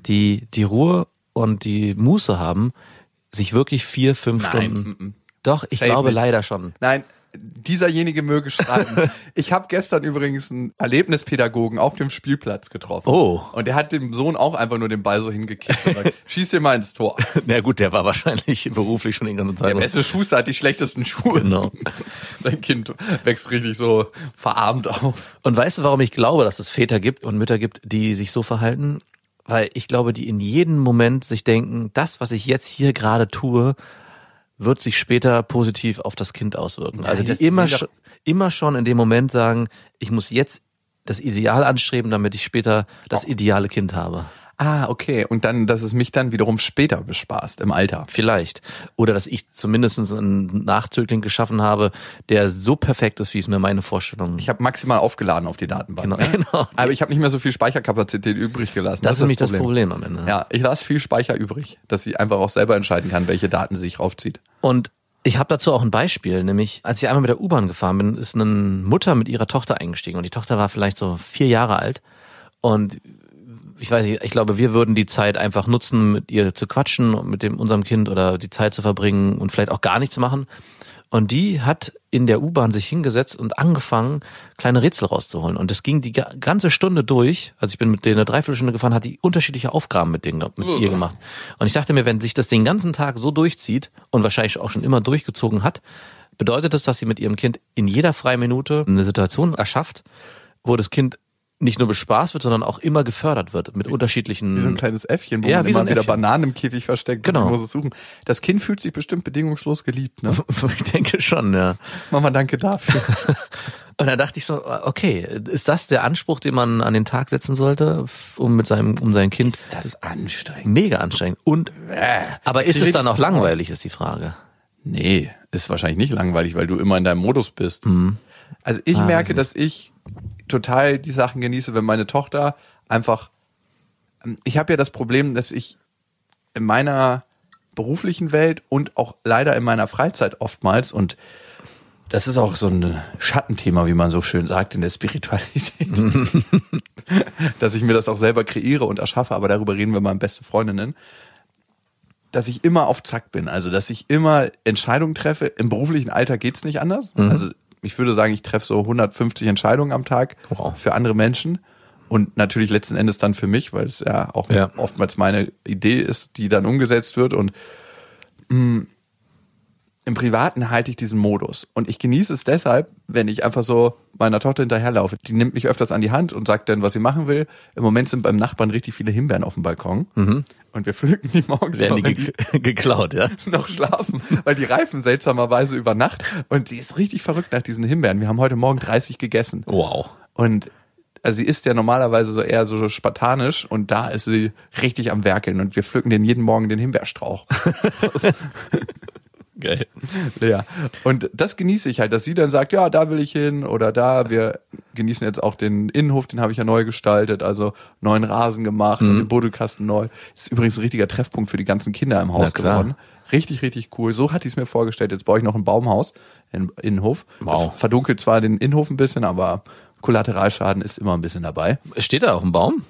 die die Ruhe und die Muße haben, sich wirklich vier, fünf Nein, Stunden. Doch, ich Safe glaube nicht. leider schon. Nein, dieserjenige möge schreiben. ich habe gestern übrigens einen Erlebnispädagogen auf dem Spielplatz getroffen. Oh. Und der hat dem Sohn auch einfach nur den Ball so hingekickt und sagt, schieß dir mal ins Tor. Na gut, der war wahrscheinlich beruflich schon die ganze Zeit. Der beste Schuster hat die schlechtesten Schuhe. Genau. Dein Kind wächst richtig so verarmt auf. Und weißt du, warum ich glaube, dass es Väter gibt und Mütter gibt, die sich so verhalten? Weil ich glaube, die in jedem Moment sich denken, das, was ich jetzt hier gerade tue, wird sich später positiv auf das Kind auswirken. Also die immer, schon, immer schon in dem Moment sagen, ich muss jetzt das Ideal anstreben, damit ich später das ideale Kind habe. Ah, okay. Und dann, dass es mich dann wiederum später bespaßt, im Alter. Vielleicht. Oder dass ich zumindest einen Nachzögling geschaffen habe, der so perfekt ist, wie es mir meine Vorstellung. Ich habe maximal aufgeladen auf die Datenbank. Genau, ne? genau. Aber ich habe nicht mehr so viel Speicherkapazität übrig gelassen. das, ist nämlich das Problem am Ende. Ja, ich lasse viel Speicher übrig, dass sie einfach auch selber entscheiden kann, welche Daten sie sich raufzieht. Und ich habe dazu auch ein Beispiel, nämlich als ich einmal mit der U-Bahn gefahren bin, ist eine Mutter mit ihrer Tochter eingestiegen und die Tochter war vielleicht so vier Jahre alt und ich weiß nicht, ich glaube, wir würden die Zeit einfach nutzen, mit ihr zu quatschen und mit dem unserem Kind oder die Zeit zu verbringen und vielleicht auch gar nichts machen. Und die hat in der U-Bahn sich hingesetzt und angefangen, kleine Rätsel rauszuholen. Und das ging die ga- ganze Stunde durch. Also ich bin mit denen eine Dreiviertelstunde gefahren, hat die unterschiedliche Aufgaben mit, denen, mit ihr gemacht. Und ich dachte mir, wenn sich das den ganzen Tag so durchzieht und wahrscheinlich auch schon immer durchgezogen hat, bedeutet das, dass sie mit ihrem Kind in jeder freien Minute eine Situation erschafft, wo das Kind nicht nur bespaßt wird, sondern auch immer gefördert wird mit unterschiedlichen. Wie so ein kleines Äffchen, wo Ja, man wie so immer ein wieder Äffchen. Bananen im Käfig versteckt. Genau. Und muss es suchen. Das Kind fühlt sich bestimmt bedingungslos geliebt. Ne? ich denke schon, ja. Mama, danke dafür. Und da dachte ich so, okay, ist das der Anspruch, den man an den Tag setzen sollte, um mit seinem, um sein Kind das anstrengend. mega anstrengend. Und aber ist es dann auch langweilig, ist die Frage. Nee, ist wahrscheinlich nicht langweilig, weil du immer in deinem Modus bist. Also ich Ah, merke, dass ich total die Sachen genieße, wenn meine Tochter einfach. Ich habe ja das Problem, dass ich in meiner beruflichen Welt und auch leider in meiner Freizeit oftmals und das ist auch so ein Schattenthema, wie man so schön sagt in der Spiritualität, dass ich mir das auch selber kreiere und erschaffe, aber darüber reden wir mal in beste Freundinnen dass ich immer auf Zack bin. Also, dass ich immer Entscheidungen treffe. Im beruflichen Alter geht's nicht anders. Also, ich würde sagen, ich treffe so 150 Entscheidungen am Tag Wow. für andere Menschen. Und natürlich letzten Endes dann für mich, weil es ja auch Ja. oftmals meine Idee ist, die dann umgesetzt wird. Und mh, im Privaten halte ich diesen Modus. Und ich genieße es deshalb, wenn ich einfach so meiner Tochter hinterherlaufe. Die nimmt mich öfters an die Hand und sagt dann, was sie machen will. Im Moment sind beim Nachbarn richtig viele Himbeeren auf dem Balkon. Und wir pflücken die morgens, Werden die ge geklaut, ja? noch schlafen, weil die reifen seltsamerweise über Nacht. Und sie ist richtig verrückt nach diesen Himbeeren. Wir haben heute Morgen 30 gegessen. Wow. Und also sie ist ja normalerweise so eher so spartanisch und da ist sie richtig am Werkeln und wir pflücken den jeden Morgen den Himbeerstrauch. Geil. Ja. Und das genieße ich halt, dass sie dann sagt, ja, da will ich hin oder da. Wir genießen jetzt auch den Innenhof, den habe ich ja neu gestaltet, also neuen Rasen gemacht Mhm. und den Buddelkasten neu. Das ist übrigens ein richtiger Treffpunkt für die ganzen Kinder im Haus geworden. Richtig, richtig cool. So hatte ich es mir vorgestellt. Jetzt baue ich noch ein Baumhaus im Innenhof. Wow. Das verdunkelt zwar den Innenhof ein bisschen, aber Kollateralschaden ist immer ein bisschen dabei. Steht da auch ein Baum?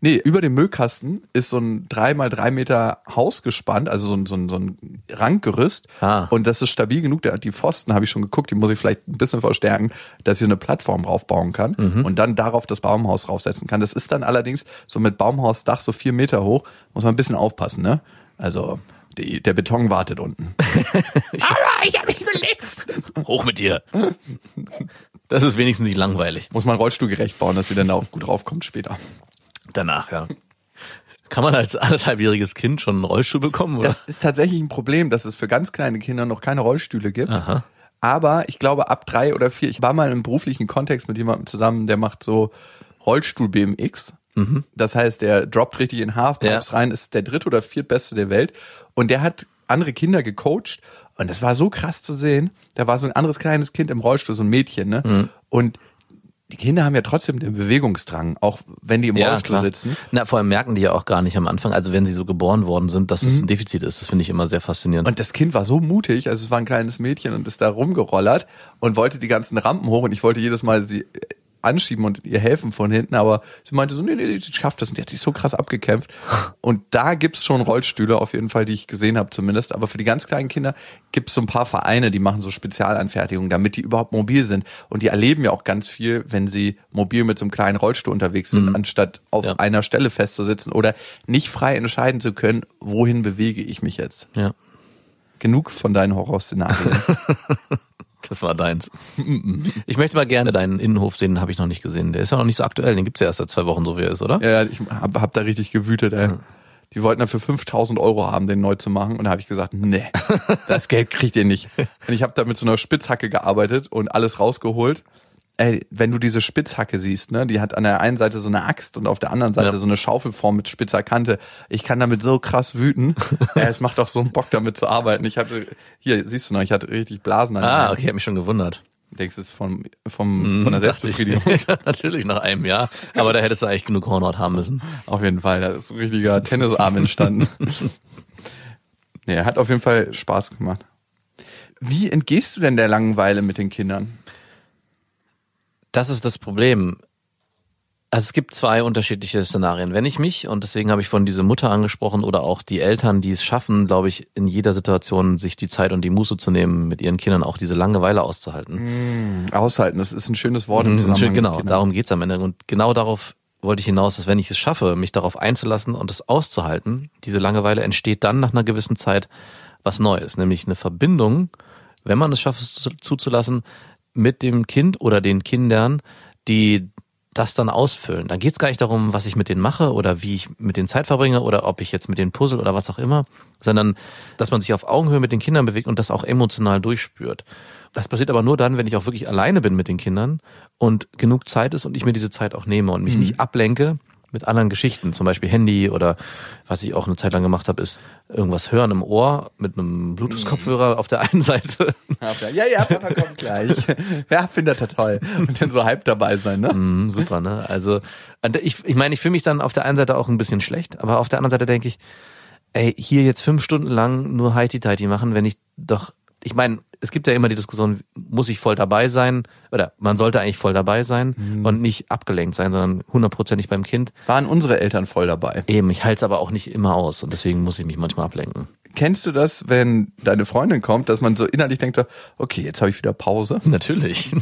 Nee, über dem Müllkasten ist so ein drei mal drei Meter Haus gespannt, also so ein, so ein, so ein Ranggerüst. Ah. Und das ist stabil genug. Da- Die Pfosten habe ich schon geguckt, die muss ich vielleicht ein bisschen verstärken, dass ich eine Plattform draufbauen kann Mhm. und dann darauf das Baumhaus draufsetzen kann. Das ist dann allerdings so mit Baumhausdach so vier Meter hoch. Muss man ein bisschen aufpassen, ne? Also die, der Beton wartet unten. Hoch mit dir. Das ist wenigstens nicht langweilig. Muss man rollstuhlgerecht bauen, dass sie dann da auch gut raufkommt später. Danach, ja. Kann man als anderthalbjähriges Kind schon einen Rollstuhl bekommen, oder? Das ist tatsächlich ein Problem, dass es für ganz kleine Kinder noch keine Rollstühle gibt. Aha. Aber ich glaube, ab drei oder vier, ich war mal im beruflichen Kontext mit jemandem zusammen, der macht so Rollstuhl-BMX. Das heißt, der droppt richtig in Halfpipes Ja. rein, ist der dritte oder viertbeste der Welt. Und der hat andere Kinder gecoacht. Und das war so krass zu sehen. Da war so ein anderes kleines Kind im Rollstuhl, so ein Mädchen, ne? Und die Kinder haben ja trotzdem den Bewegungsdrang, auch wenn die im Rollstuhl sitzen. Na, vor allem merken die ja auch gar nicht am Anfang, also wenn sie so geboren worden sind, dass es ein Defizit ist. Das finde ich immer sehr faszinierend. Und das Kind war so mutig, also es war ein kleines Mädchen und ist da rumgerollert und wollte die ganzen Rampen hoch und ich wollte jedes Mal sie anschieben und ihr helfen von hinten, aber sie meinte so, nee, nee, sie schafft das und die hat sich so krass abgekämpft. Und da gibt's schon Rollstühle, auf jeden Fall, die ich gesehen habe zumindest, aber für die ganz kleinen Kinder gibt's so ein paar Vereine, die machen so Spezialanfertigungen, damit die überhaupt mobil sind. Und die erleben ja auch ganz viel, wenn sie mobil mit so einem kleinen Rollstuhl unterwegs sind, anstatt auf Ja. einer Stelle festzusitzen oder nicht frei entscheiden zu können, wohin bewege ich mich jetzt. ja, Genug von deinen Horrorszenarien. das war deins. Ich möchte mal gerne deinen Innenhof sehen, den habe ich noch nicht gesehen. Der ist ja noch nicht so aktuell, den gibt's ja erst seit zwei Wochen, so wie er ist, oder? ja, ich hab, hab da richtig gewütet, ey. Die wollten dafür 5000 Euro haben, den neu zu machen. Und da habe ich gesagt, nee, das Geld kriegt ihr nicht. Und ich habe da mit so einer Spitzhacke gearbeitet und alles rausgeholt. Ey, wenn du diese Spitzhacke siehst, ne, die hat an der einen Seite so eine Axt und auf der anderen Seite Ja. so eine Schaufelform mit spitzer Kante. Ich kann damit so krass wüten. ja, es macht auch so einen Bock damit zu arbeiten. Ich hatte, hier, siehst du noch, ich hatte richtig Blasen an Ah, okay, hab mich schon gewundert. Denkst du, es ist vom, vom, von der. Selbstbefriedigung? Natürlich nach einem Jahr. Aber da hättest du eigentlich genug Hornhaut haben müssen. Auf jeden Fall, da ist ein richtiger Tennisarm entstanden. nee, hat auf jeden Fall Spaß gemacht. Wie entgehst du denn der Langeweile mit den Kindern? Das ist das Problem. Also es gibt zwei unterschiedliche Szenarien. Wenn ich mich, und deswegen habe ich von diese Mutter angesprochen oder auch die Eltern, die es schaffen, glaube ich, in jeder Situation sich die Zeit und die Muße zu nehmen, mit ihren Kindern auch diese Langeweile auszuhalten. Aushalten, das ist ein schönes Wort im Mhm, Zusammenhang genau, darum geht's am Ende. Und genau darauf wollte ich hinaus, dass wenn ich es schaffe, mich darauf einzulassen und es auszuhalten, diese Langeweile entsteht dann nach einer gewissen Zeit was Neues, nämlich eine Verbindung, wenn man es schafft, zuzulassen, mit dem Kind oder den Kindern, die das dann ausfüllen. Dann geht's gar nicht darum, was ich mit denen mache oder wie ich mit denen Zeit verbringe oder ob ich jetzt mit denen puzzle oder was auch immer, sondern dass man sich auf Augenhöhe mit den Kindern bewegt und das auch emotional durchspürt. Das passiert aber nur dann, wenn ich auch wirklich alleine bin mit den Kindern und genug Zeit ist und ich mir diese Zeit auch nehme und mich nicht ablenke mit anderen Geschichten, zum Beispiel Handy oder was ich auch eine Zeit lang gemacht habe, ist irgendwas hören im Ohr mit einem Bluetooth-Kopfhörer auf der einen Seite Ja, ja, Papa kommt gleich. Ja, findet er toll. Und dann so halb dabei sein, ne? Mhm, super, ne? Also ich, ich meine, ich fühle mich dann auf der einen Seite auch ein bisschen schlecht, aber auf der anderen Seite denke ich, ey, hier jetzt fünf Stunden lang nur Heiti-Teiti machen, wenn ich doch, ich meine, es gibt ja immer die Diskussion, muss ich voll dabei sein oder man sollte eigentlich voll dabei sein und nicht abgelenkt sein, sondern hundertprozentig beim Kind. Waren unsere Eltern voll dabei. Eben, ich halte es aber auch nicht immer aus und deswegen muss ich mich manchmal ablenken. Kennst du das, wenn deine Freundin kommt, dass man so innerlich denkt, so, okay, jetzt habe ich wieder Pause? Natürlich.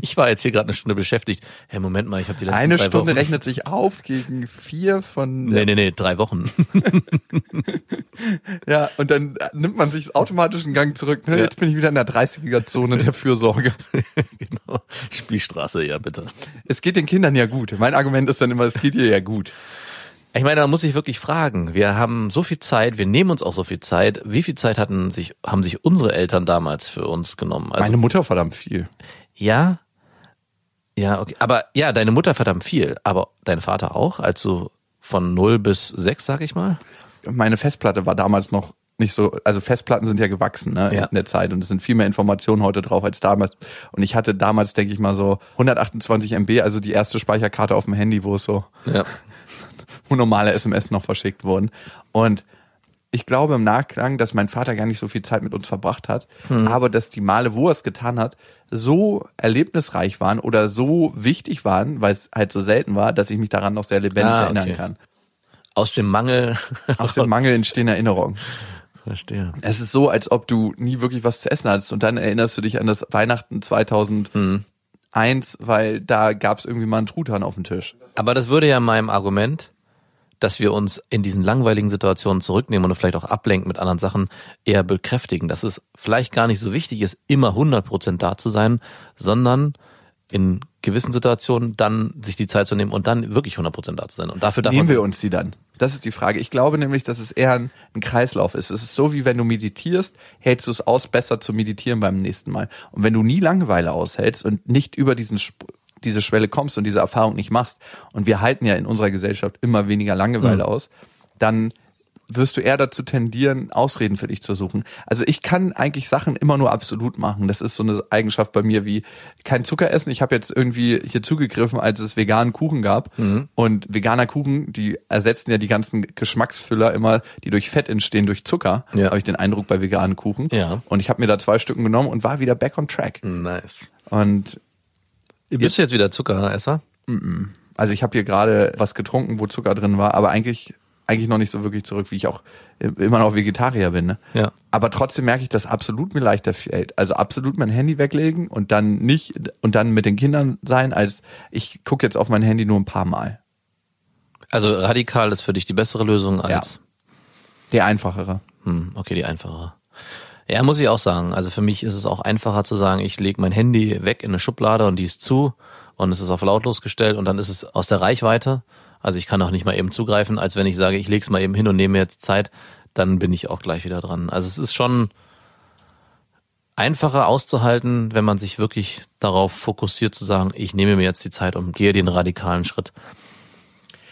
Ich war jetzt hier gerade eine Stunde beschäftigt. Hey, Moment mal, ich habe die letzten Eine Stunde Wochen. rechnet sich auf gegen vier von Nee, nee, nee, drei Wochen. Ja, und dann nimmt man sich automatisch einen Gang zurück. Ne? Ja. Jetzt bin ich wieder in der 30er-Zone der Fürsorge. genau. Spielstraße, ja, bitte. Es geht den Kindern ja gut. Mein Argument ist dann immer, es geht ihr ja gut. Ich meine, da muss ich wirklich fragen. Wir haben so viel Zeit, wir nehmen uns auch so viel Zeit. Wie viel Zeit hatten sich, haben sich unsere Eltern damals für uns genommen? Also, Meine Mutter verdammt viel. ja, ja, okay. Aber ja, deine Mutter verdammt viel. Aber dein Vater auch? Also von 0 bis 6, sag ich mal? Meine Festplatte war damals noch nicht so, also Festplatten sind ja gewachsen ne, Ja. in der Zeit und es sind viel mehr Informationen heute drauf als damals. Und ich hatte damals, denke ich mal, so 128 MB, also die erste Speicherkarte auf dem Handy, wo es so Ja. normale SMS noch verschickt wurden. Und ich glaube im Nachklang, dass mein Vater gar nicht so viel Zeit mit uns verbracht hat, aber dass die Male, wo er es getan hat, so erlebnisreich waren oder so wichtig waren, weil es halt so selten war, dass ich mich daran noch sehr lebendig Ah, erinnern okay. kann. Aus dem Mangel. Aus dem Mangel entstehen Erinnerungen. Verstehe. Es ist so, als ob du nie wirklich was zu essen hattest und dann erinnerst du dich an das Weihnachten 2001, weil da gab es irgendwie mal einen Truthahn auf dem Tisch. Aber das würde ja meinem Argument, dass wir uns in diesen langweiligen Situationen zurücknehmen und vielleicht auch ablenken mit anderen Sachen, eher bekräftigen, dass es vielleicht gar nicht so wichtig ist, immer 100% da zu sein, sondern in gewissen Situationen dann sich die Zeit zu nehmen und dann wirklich 100% da zu sein. Und dafür darf Nehmen wir uns die dann? Das ist die Frage. Ich glaube nämlich, dass es eher ein, ein Kreislauf ist. Es ist so, wie wenn du meditierst, hältst du es aus, besser zu meditieren beim nächsten Mal. Und wenn du nie Langeweile aushältst und nicht über diesen diese Schwelle kommst und diese Erfahrung nicht machst, und wir halten ja in unserer Gesellschaft immer weniger Langeweile aus, dann wirst du eher dazu tendieren, Ausreden für dich zu suchen. Also ich kann eigentlich Sachen immer nur absolut machen. Das ist so eine Eigenschaft bei mir wie kein Zucker essen. Ich habe jetzt irgendwie hier zugegriffen, als es veganen Kuchen gab. Und veganer Kuchen, die ersetzen ja die ganzen Geschmacksfüller immer, die durch Fett entstehen, durch Zucker, Ja. habe ich den Eindruck bei veganen Kuchen. Ja. Und ich habe mir da zwei Stücken genommen und war wieder back on track. Nice. Und Bist du jetzt wieder Zuckeresser? also ich habe hier gerade was getrunken, wo Zucker drin war, aber eigentlich eigentlich noch nicht so wirklich zurück, wie ich auch immer noch Vegetarier bin. Ne? Ja. Aber trotzdem merke ich, dass absolut mir leichter fällt. Also absolut mein Handy weglegen und dann nicht und dann mit den Kindern sein, als ich gucke jetzt auf mein Handy nur ein paar Mal. Also radikal ist für dich die bessere Lösung als Der einfachere. Hm, okay, die einfachere. Ja, muss ich auch sagen. Also für mich ist es auch einfacher zu sagen, ich lege mein Handy weg in eine Schublade und die ist zu und es ist auf lautlos gestellt und dann ist es aus der Reichweite. Also ich kann auch nicht mal eben zugreifen, als wenn ich sage, ich lege es mal eben hin und nehme mir jetzt Zeit, dann bin ich auch gleich wieder dran. Also es ist schon einfacher auszuhalten, wenn man sich wirklich darauf fokussiert zu sagen, ich nehme mir jetzt die Zeit und gehe den radikalen Schritt.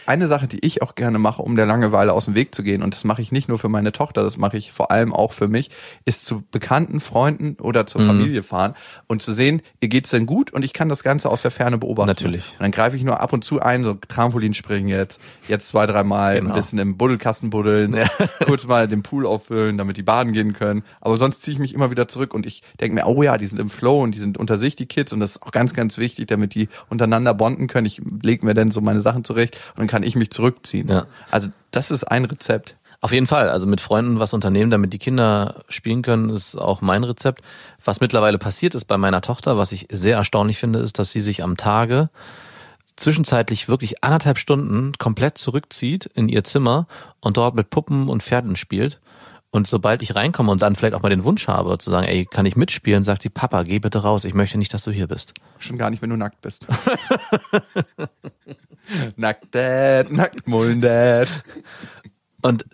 Eine Sache, die ich auch gerne mache, um der Langeweile aus dem Weg zu gehen, und das mache ich nicht nur für meine Tochter, das mache ich vor allem auch für mich, ist zu bekannten Freunden oder zur Familie fahren und zu sehen, ihr geht's denn gut und ich kann das Ganze aus der Ferne beobachten. Natürlich. Und dann greife ich nur ab und zu ein, so Trampolinspringen jetzt, jetzt zwei, dreimal, Genau. ein bisschen im Buddelkasten buddeln, kurz mal den Pool auffüllen, damit die baden gehen können. Aber sonst ziehe ich mich immer wieder zurück und ich denke mir, oh ja, die sind im Flow und die sind unter sich, die Kids, und das ist auch ganz, ganz wichtig, damit die untereinander bonden können. Ich lege mir dann so meine Sachen zurecht und dann kann ich mich zurückziehen. Ja. Also das ist ein Rezept. Auf jeden Fall. Also mit Freunden was unternehmen, damit die Kinder spielen können, ist auch mein Rezept. Was mittlerweile passiert ist bei meiner Tochter, was ich sehr erstaunlich finde, ist, dass sie sich am Tage zwischenzeitlich wirklich anderthalb Stunden komplett zurückzieht in ihr Zimmer und dort mit Puppen und Pferden spielt. Und sobald ich reinkomme und dann vielleicht auch mal den Wunsch habe, zu sagen, ey, kann ich mitspielen, sagt sie, Papa, geh bitte raus, ich möchte nicht, dass du hier bist. Schon gar nicht, wenn du nackt bist. nackt Dad, nackt Dad. Und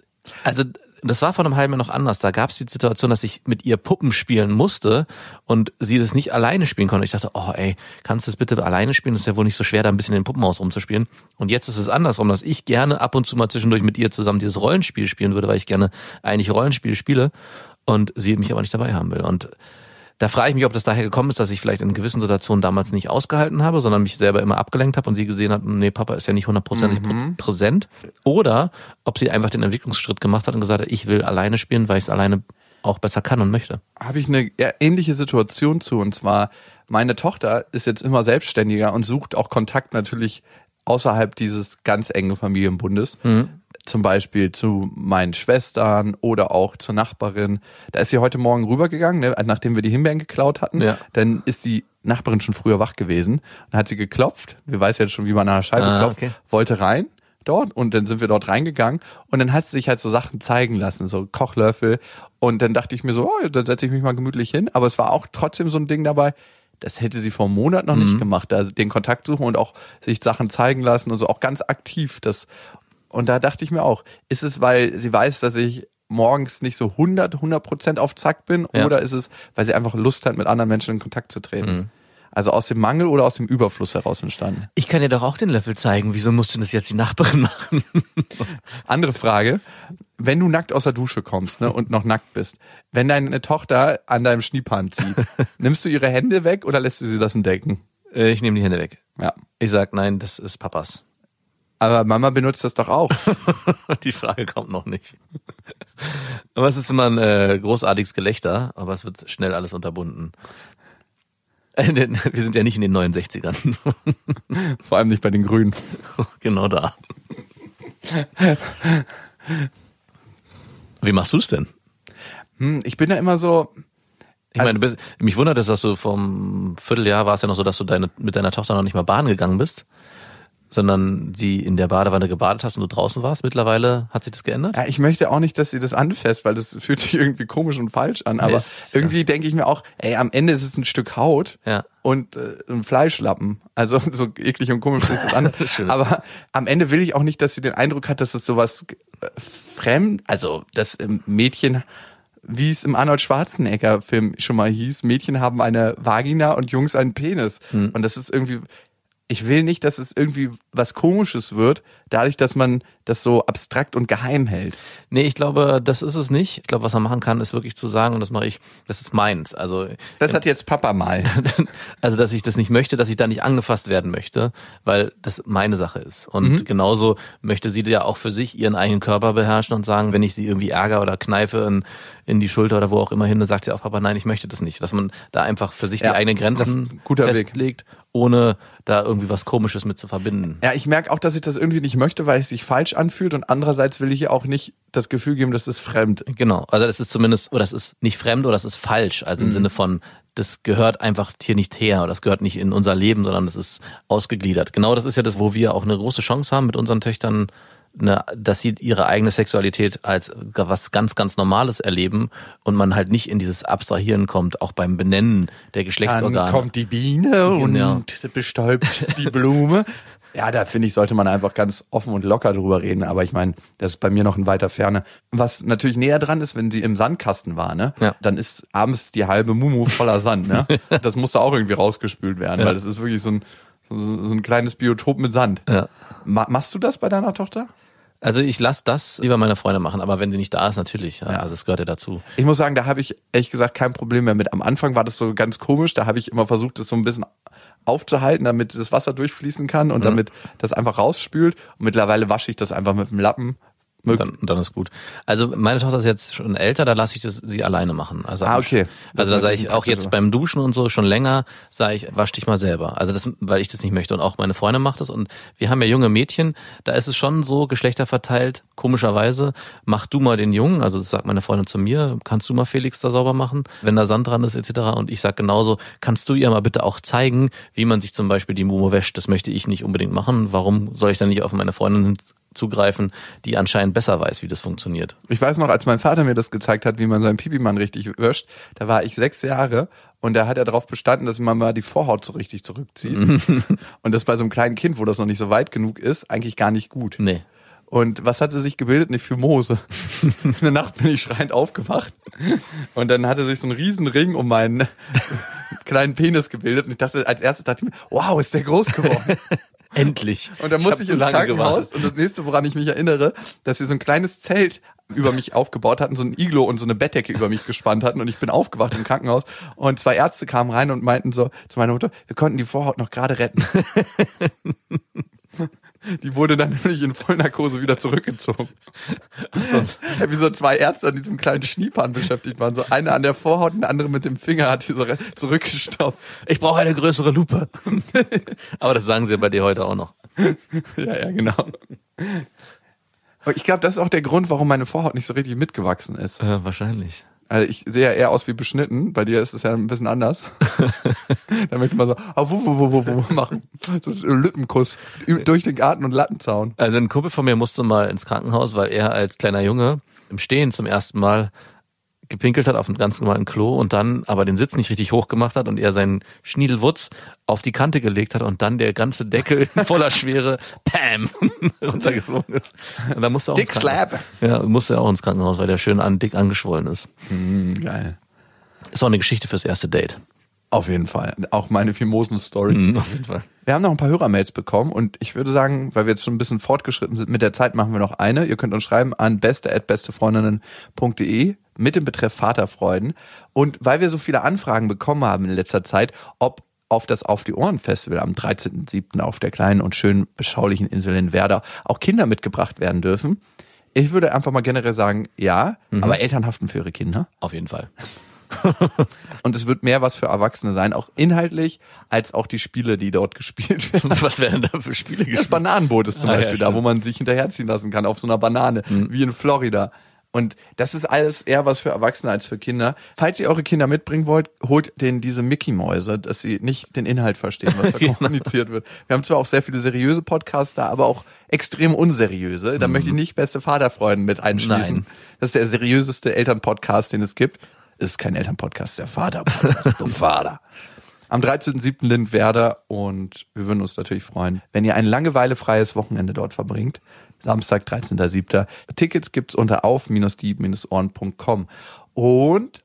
also das war vor einem halben Jahr noch anders. Da gab es die Situation, dass ich mit ihr Puppen spielen musste und sie das nicht alleine spielen konnte. Ich dachte, oh ey, kannst du das bitte alleine spielen? Das ist ja wohl nicht so schwer, da ein bisschen in den Puppenhaus rumzuspielen. Und jetzt ist es andersrum, dass ich gerne ab und zu mal zwischendurch mit ihr zusammen dieses Rollenspiel spielen würde, weil ich gerne eigentlich Rollenspiel spiele und sie mich aber nicht dabei haben will. Und da frage ich mich, ob das daher gekommen ist, dass ich vielleicht in gewissen Situationen damals nicht ausgehalten habe, sondern mich selber immer abgelenkt habe und sie gesehen hat, nee, Papa ist ja nicht hundertprozentig prä- präsent. Oder ob sie einfach den Entwicklungsschritt gemacht hat und gesagt hat, ich will alleine spielen, weil ich es alleine auch besser kann und möchte. habe ich eine ähnliche Situation zu. Und zwar, meine Tochter ist jetzt immer selbstständiger und sucht auch Kontakt natürlich außerhalb dieses ganz engen Familienbundes. Zum Beispiel zu meinen Schwestern oder auch zur Nachbarin. Da ist sie heute Morgen rübergegangen, ne, nachdem wir die Himbeeren geklaut hatten. Ja. Dann ist die Nachbarin schon früher wach gewesen. Dann hat sie geklopft. Wir weiß jetzt schon, wie man an der Scheibe Ah, klopft. okay. Wollte rein dort und dann sind wir dort reingegangen und dann hat sie sich halt so Sachen zeigen lassen, so Kochlöffel und dann dachte ich mir so, oh, dann setze ich mich mal gemütlich hin, aber es war auch trotzdem so ein Ding dabei, das hätte sie vor einem Monat noch nicht gemacht, da den Kontakt suchen und auch sich Sachen zeigen lassen und so auch ganz aktiv das und da dachte ich mir auch, ist es, weil sie weiß, dass ich morgens nicht so 100, 100 Prozent auf Zack bin Ja. oder ist es, weil sie einfach Lust hat, mit anderen Menschen in Kontakt zu treten? Also aus dem Mangel oder aus dem Überfluss heraus entstanden? Ich kann dir doch auch den Löffel zeigen. Wieso musst du das jetzt die Nachbarin machen? Andere Frage. Wenn du nackt aus der Dusche kommst ne, und noch nackt bist, wenn deine Tochter an deinem Schniepan zieht, nimmst du ihre Hände weg oder lässt du sie das entdecken? Äh, ich nehme die Hände weg. Ja. Ich sag, nein, das ist Papas. Aber Mama benutzt das doch auch. Die Frage kommt noch nicht. Aber es ist immer ein äh, großartiges Gelächter, aber es wird schnell alles unterbunden. Äh, Wir sind ja nicht in den 69ern. Vor allem nicht bei den Grünen. genau da. Wie machst du es denn? Hm, ich bin da immer so, Ich meine, du bist, mich wundert es, dass du vom Vierteljahr war es ja noch so, dass du deine, mit deiner Tochter noch nicht mal baden gegangen bist, sondern sie in der Badewanne gebadet hast und du draußen warst. Mittlerweile hat sich das geändert? ja, ich möchte auch nicht, dass sie das anfasst, weil das fühlt sich irgendwie komisch und falsch an. Aber Es- ja. irgendwie denke ich mir auch, ey, am Ende ist es ein Stück Haut Ja. und äh, ein Fleischlappen. Also so eklig und komisch ist das an. Aber am Ende will ich auch nicht, dass sie den Eindruck hat, dass es sowas äh, fremd, also das ähm, Mädchen, wie es im Arnold Schwarzenegger Film schon mal hieß, Mädchen haben eine Vagina und Jungs einen Penis. Hm. Und das ist irgendwie, ich will nicht, dass es irgendwie was Komisches wird, dadurch, dass man das so abstrakt und geheim hält. Nee, ich glaube, das ist es nicht. Ich glaube, was man machen kann, ist wirklich zu sagen, und das mache ich, das ist meins. Also, Das hat jetzt Papa mal. also, dass ich das nicht möchte, dass ich da nicht angefasst werden möchte, weil das meine Sache ist. Und Mhm. genauso möchte sie ja auch für sich ihren eigenen Körper beherrschen und sagen, wenn ich sie irgendwie ärgere oder kneife in, in die Schulter oder wo auch immer hin, dann sagt sie auch, Papa, nein, ich möchte das nicht. Dass man da einfach für sich Ja, die eigenen Grenzen guter Weg. festlegt, ohne da irgendwie was Komisches mit zu verbinden. Ja, ich merke auch, dass ich das irgendwie nicht möchte, weil es sich falsch anfühlt und andererseits will ich ihr auch nicht das Gefühl geben, das ist fremd. Genau, also das ist zumindest, oder das ist nicht fremd oder das ist falsch, also im Sinne von, das gehört einfach hier nicht her oder das gehört nicht in unser Leben, sondern das ist ausgegliedert. Genau das ist ja das, wo wir auch eine große Chance haben mit unseren Töchtern, eine, dass sie ihre eigene Sexualität als was ganz, ganz Normales erleben und man halt nicht in dieses Abstrahieren kommt, auch beim Benennen der Dann Geschlechtsorgane. kommt die Biene Genau. und bestäubt die Blume. Ja, da finde ich, sollte man einfach ganz offen und locker drüber reden. Aber ich meine, das ist bei mir noch in weiter Ferne. Was natürlich näher dran ist, wenn sie im Sandkasten war, ne? Ja. Dann ist abends die halbe Mumu voller Sand, ne? Das musste auch irgendwie rausgespült werden, Ja. weil das ist wirklich so ein, so, so ein kleines Biotop mit Sand. Ja. Ma machst du das bei deiner Tochter? Also ich lasse das lieber meine Freunde machen, aber wenn sie nicht da ist, natürlich. Ja. Ja. Also es gehört ja dazu. Ich muss sagen, da habe ich ehrlich gesagt kein Problem mehr mit. Am Anfang war das so ganz komisch, da habe ich immer versucht, das so ein bisschen aufzuhalten, damit das Wasser durchfließen kann und damit das einfach rausspült. Und mittlerweile wasche ich das einfach mit dem Lappen. Mög- Dann, dann ist gut. Also meine Tochter ist jetzt schon älter, da lasse ich das sie alleine machen. Also Ah, okay. Das Also da sage ich auch jetzt beim Duschen und so schon länger, sage ich, wasch dich mal selber. Also das, weil ich das nicht möchte und auch meine Freundin macht das und wir haben ja junge Mädchen, da ist es schon so geschlechterverteilt, komischerweise, mach du mal den Jungen, also das sagt meine Freundin zu mir, kannst du mal Felix da sauber machen, wenn da Sand dran ist etc. Und ich sag genauso, kannst du ihr mal bitte auch zeigen, wie man sich zum Beispiel die Mumu wäscht. Das möchte ich nicht unbedingt machen. Warum soll ich dann nicht auf meine Freundin zugreifen, die anscheinend besser weiß, wie das funktioniert. Ich weiß noch, als mein Vater mir das gezeigt hat, wie man seinen Pipi-Mann richtig wäscht, da war ich sechs Jahre und da hat er darauf bestanden, dass man mal die Vorhaut so richtig zurückzieht. und das bei so einem kleinen Kind, wo das noch nicht so weit genug ist, eigentlich gar nicht gut. Nee. Und was hat sie sich gebildet? Eine Fimose. In der Nacht bin ich schreiend aufgewacht. Und dann hatte sich so ein Riesenring um meinen kleinen Penis gebildet. Und ich dachte, als erstes dachte ich mir, wow, ist der groß geworden. Endlich. Und dann musste ich, zu ins Krankenhaus. gewartet. Und das nächste, woran ich mich erinnere, dass sie so ein kleines Zelt über mich aufgebaut hatten, so ein Iglo und so eine Bettdecke über mich gespannt hatten. Und ich bin aufgewacht im Krankenhaus. Und zwei Ärzte kamen rein und meinten so zu meiner Mutter, wir konnten die Vorhaut noch gerade retten. Die wurde dann nämlich in Vollnarkose wieder zurückgezogen. Also, wie so zwei Ärzte an diesem kleinen Schniepan beschäftigt waren. So eine an der Vorhaut, und der andere mit dem Finger hat die so re- zurückgestopft. Ich brauche eine größere Lupe. Aber das sagen sie ja bei dir heute auch noch. Ja, ja, genau. Aber ich glaube, das ist auch der Grund, warum meine Vorhaut nicht so richtig mitgewachsen ist. Äh, wahrscheinlich. Also ich sehe ja eher aus wie beschnitten. Bei dir ist es ja ein bisschen anders. da möchte man so, ah, wo, wo, wo, wo, wo machen. Das ist Lippenkuss durch den Garten und Lattenzaun. Also ein Kumpel von mir musste mal ins Krankenhaus, weil er als kleiner Junge im Stehen zum ersten Mal gepinkelt hat auf einem ganz normalen Klo und dann aber den Sitz nicht richtig hoch gemacht hat und er seinen Schniedelwutz auf die Kante gelegt hat und dann der ganze Deckel voller Schwere Pam runtergeflogen ist. Und dann musste er auch Dick ins Krankenhaus. Slap. Ja, musste er auch ins Krankenhaus, weil der schön an, dick angeschwollen ist. Hm, geil. Ist auch eine Geschichte fürs erste Date. Auf jeden Fall. Auch meine Fimosen-Story. Mhm, auf jeden Fall. Wir haben noch ein paar Hörermails bekommen und ich würde sagen, weil wir jetzt schon ein bisschen fortgeschritten sind mit der Zeit, machen wir noch eine. Ihr könnt uns schreiben an beste@bestefreundinnen.de mit dem Betreff Vaterfreuden. Und weil wir so viele Anfragen bekommen haben in letzter Zeit, ob auf das Auf die Ohren Festival am 13.07. auf der kleinen und schön beschaulichen Insel in Werder auch Kinder mitgebracht werden dürfen. Ich würde einfach mal generell sagen, ja, aber Eltern haften für ihre Kinder. Auf jeden Fall. Und es wird mehr was für Erwachsene sein, auch inhaltlich, als auch die Spiele, die dort gespielt werden. Was werden da für Spiele Das gespielt? Bananenboot ist zum Ah, ja, Beispiel da, stimmt. wo man sich hinterherziehen lassen kann auf so einer Banane, Mhm. wie in Florida. Und das ist alles eher was für Erwachsene als für Kinder. Falls ihr eure Kinder mitbringen wollt, holt denen diese Mickey-Mäuse, dass sie nicht den Inhalt verstehen, was da kommuniziert wird. Wir haben zwar auch sehr viele seriöse Podcasts da, aber auch extrem unseriöse. Da möchte ich nicht beste Vaterfreuden mit einschließen. Mhm. Nein. Das ist der seriöseste Elternpodcast, den es gibt. Es ist kein Elternpodcast, der Vater-Podcast. du Vater. Am 13.07. Lindwerder und wir würden uns natürlich freuen, wenn ihr ein langeweilefreies Wochenende dort verbringt. Samstag, 13.07. Tickets gibt's unter auf-die-ohren.com. Und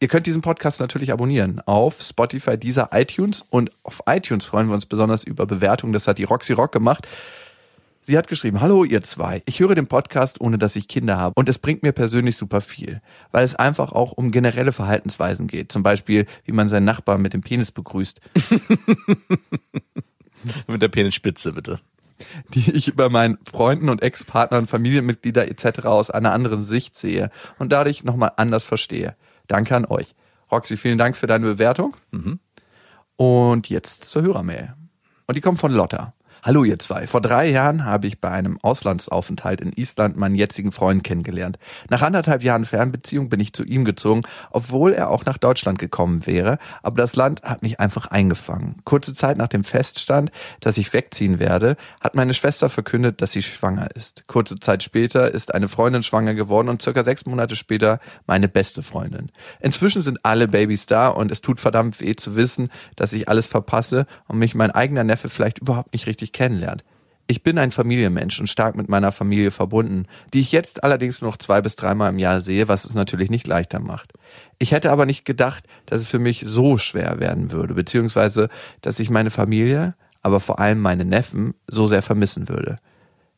ihr könnt diesen Podcast natürlich abonnieren auf Spotify, dieser iTunes und auf iTunes freuen wir uns besonders über Bewertungen. Das hat die Roxy Rock gemacht. Sie hat geschrieben, hallo ihr zwei, ich höre den Podcast, ohne dass ich Kinder habe und es bringt mir persönlich super viel, weil es einfach auch um generelle Verhaltensweisen geht, zum Beispiel, wie man seinen Nachbarn mit dem Penis begrüßt, Mit der Penisspitze, bitte. die ich bei meinen Freunden und Ex-Partnern, Familienmitglieder etc. aus einer anderen Sicht sehe und dadurch nochmal anders verstehe. Danke an euch. Roxy, vielen Dank für deine Bewertung. Und jetzt zur Hörermail. Und die kommt von Lotta. Hallo ihr zwei. Vor drei Jahren habe ich bei einem Auslandsaufenthalt in Island meinen jetzigen Freund kennengelernt. Nach anderthalb Jahren Fernbeziehung bin ich zu ihm gezogen, obwohl er auch nach Deutschland gekommen wäre, aber das Land hat mich einfach eingefangen. Kurze Zeit nach dem Feststand, dass ich wegziehen werde, hat meine Schwester verkündet, dass sie schwanger ist. Kurze Zeit später ist eine Freundin schwanger geworden und circa sechs Monate später meine beste Freundin. Inzwischen sind alle Babys da und es tut verdammt weh zu wissen, dass ich alles verpasse und mich mein eigener Neffe vielleicht überhaupt nicht richtig kennenlernt. Ich bin ein Familienmensch und stark mit meiner Familie verbunden, die ich jetzt allerdings nur noch zwei bis dreimal im Jahr sehe, was es natürlich nicht leichter macht. Ich hätte aber nicht gedacht, dass es für mich so schwer werden würde, beziehungsweise, dass ich meine Familie, aber vor allem meine Neffen, so sehr vermissen würde.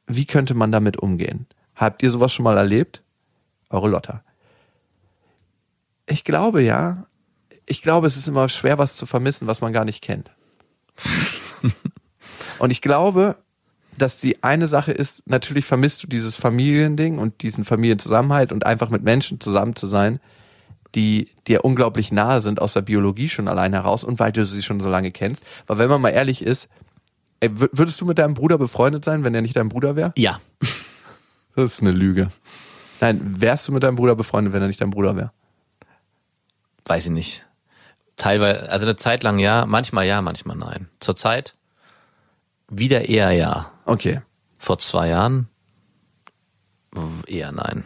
Wie könnte man damit umgehen? Habt ihr sowas schon mal erlebt? Eure Lotta. Ich glaube ja. Ich glaube, es ist immer schwer, was zu vermissen, was man gar nicht kennt. Und ich glaube, dass die eine Sache ist, natürlich vermisst du dieses Familiending und diesen Familienzusammenhalt und einfach mit Menschen zusammen zu sein, die dir unglaublich nahe sind aus der Biologie schon allein heraus und weil du sie schon so lange kennst. Weil wenn man mal ehrlich ist, ey, wür- würdest du mit deinem Bruder befreundet sein, wenn er nicht dein Bruder wäre? Ja. Das ist eine Lüge. Nein, wärst du mit deinem Bruder befreundet, wenn er nicht dein Bruder wäre? Weiß ich nicht. Teilweise, also eine Zeit lang ja, manchmal ja, manchmal nein. Zurzeit wieder eher ja. Okay. Vor zwei Jahren eher nein.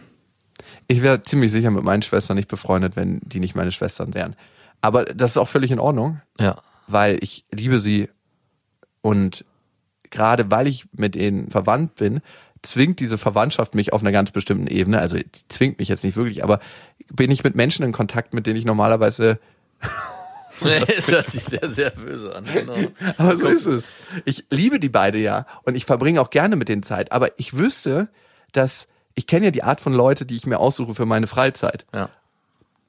Ich wäre ziemlich sicher mit meinen Schwestern nicht befreundet, wenn die nicht meine Schwestern wären. Aber das ist auch völlig in Ordnung. Ja. weil ich liebe sie und gerade weil ich mit ihnen verwandt bin, zwingt diese Verwandtschaft mich auf einer ganz bestimmten Ebene, also die zwingt mich jetzt nicht wirklich, aber bin ich mit Menschen in Kontakt, mit denen ich normalerweise, Es hört sich sehr, sehr böse an. Genau. aber so ist es. Ich liebe die beide ja und ich verbringe auch gerne mit denen Zeit, aber ich wüsste, dass ich kenne ja die Art von Leute, die ich mir aussuche für meine Freizeit. Ja.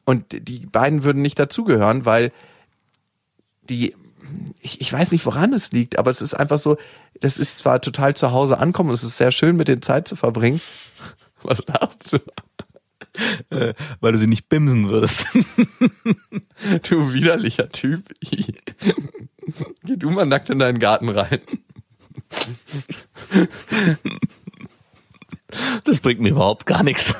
Und die beiden würden nicht dazugehören, weil die, ich, ich weiß nicht, woran es liegt, aber es ist einfach so, das ist zwar total zu Hause ankommen, es ist sehr schön, mit denen Zeit zu verbringen. Was lachst du? Weil du sie nicht bimsen würdest. Du widerlicher Typ. Geh du mal nackt in deinen Garten rein. Das bringt mir überhaupt gar nichts.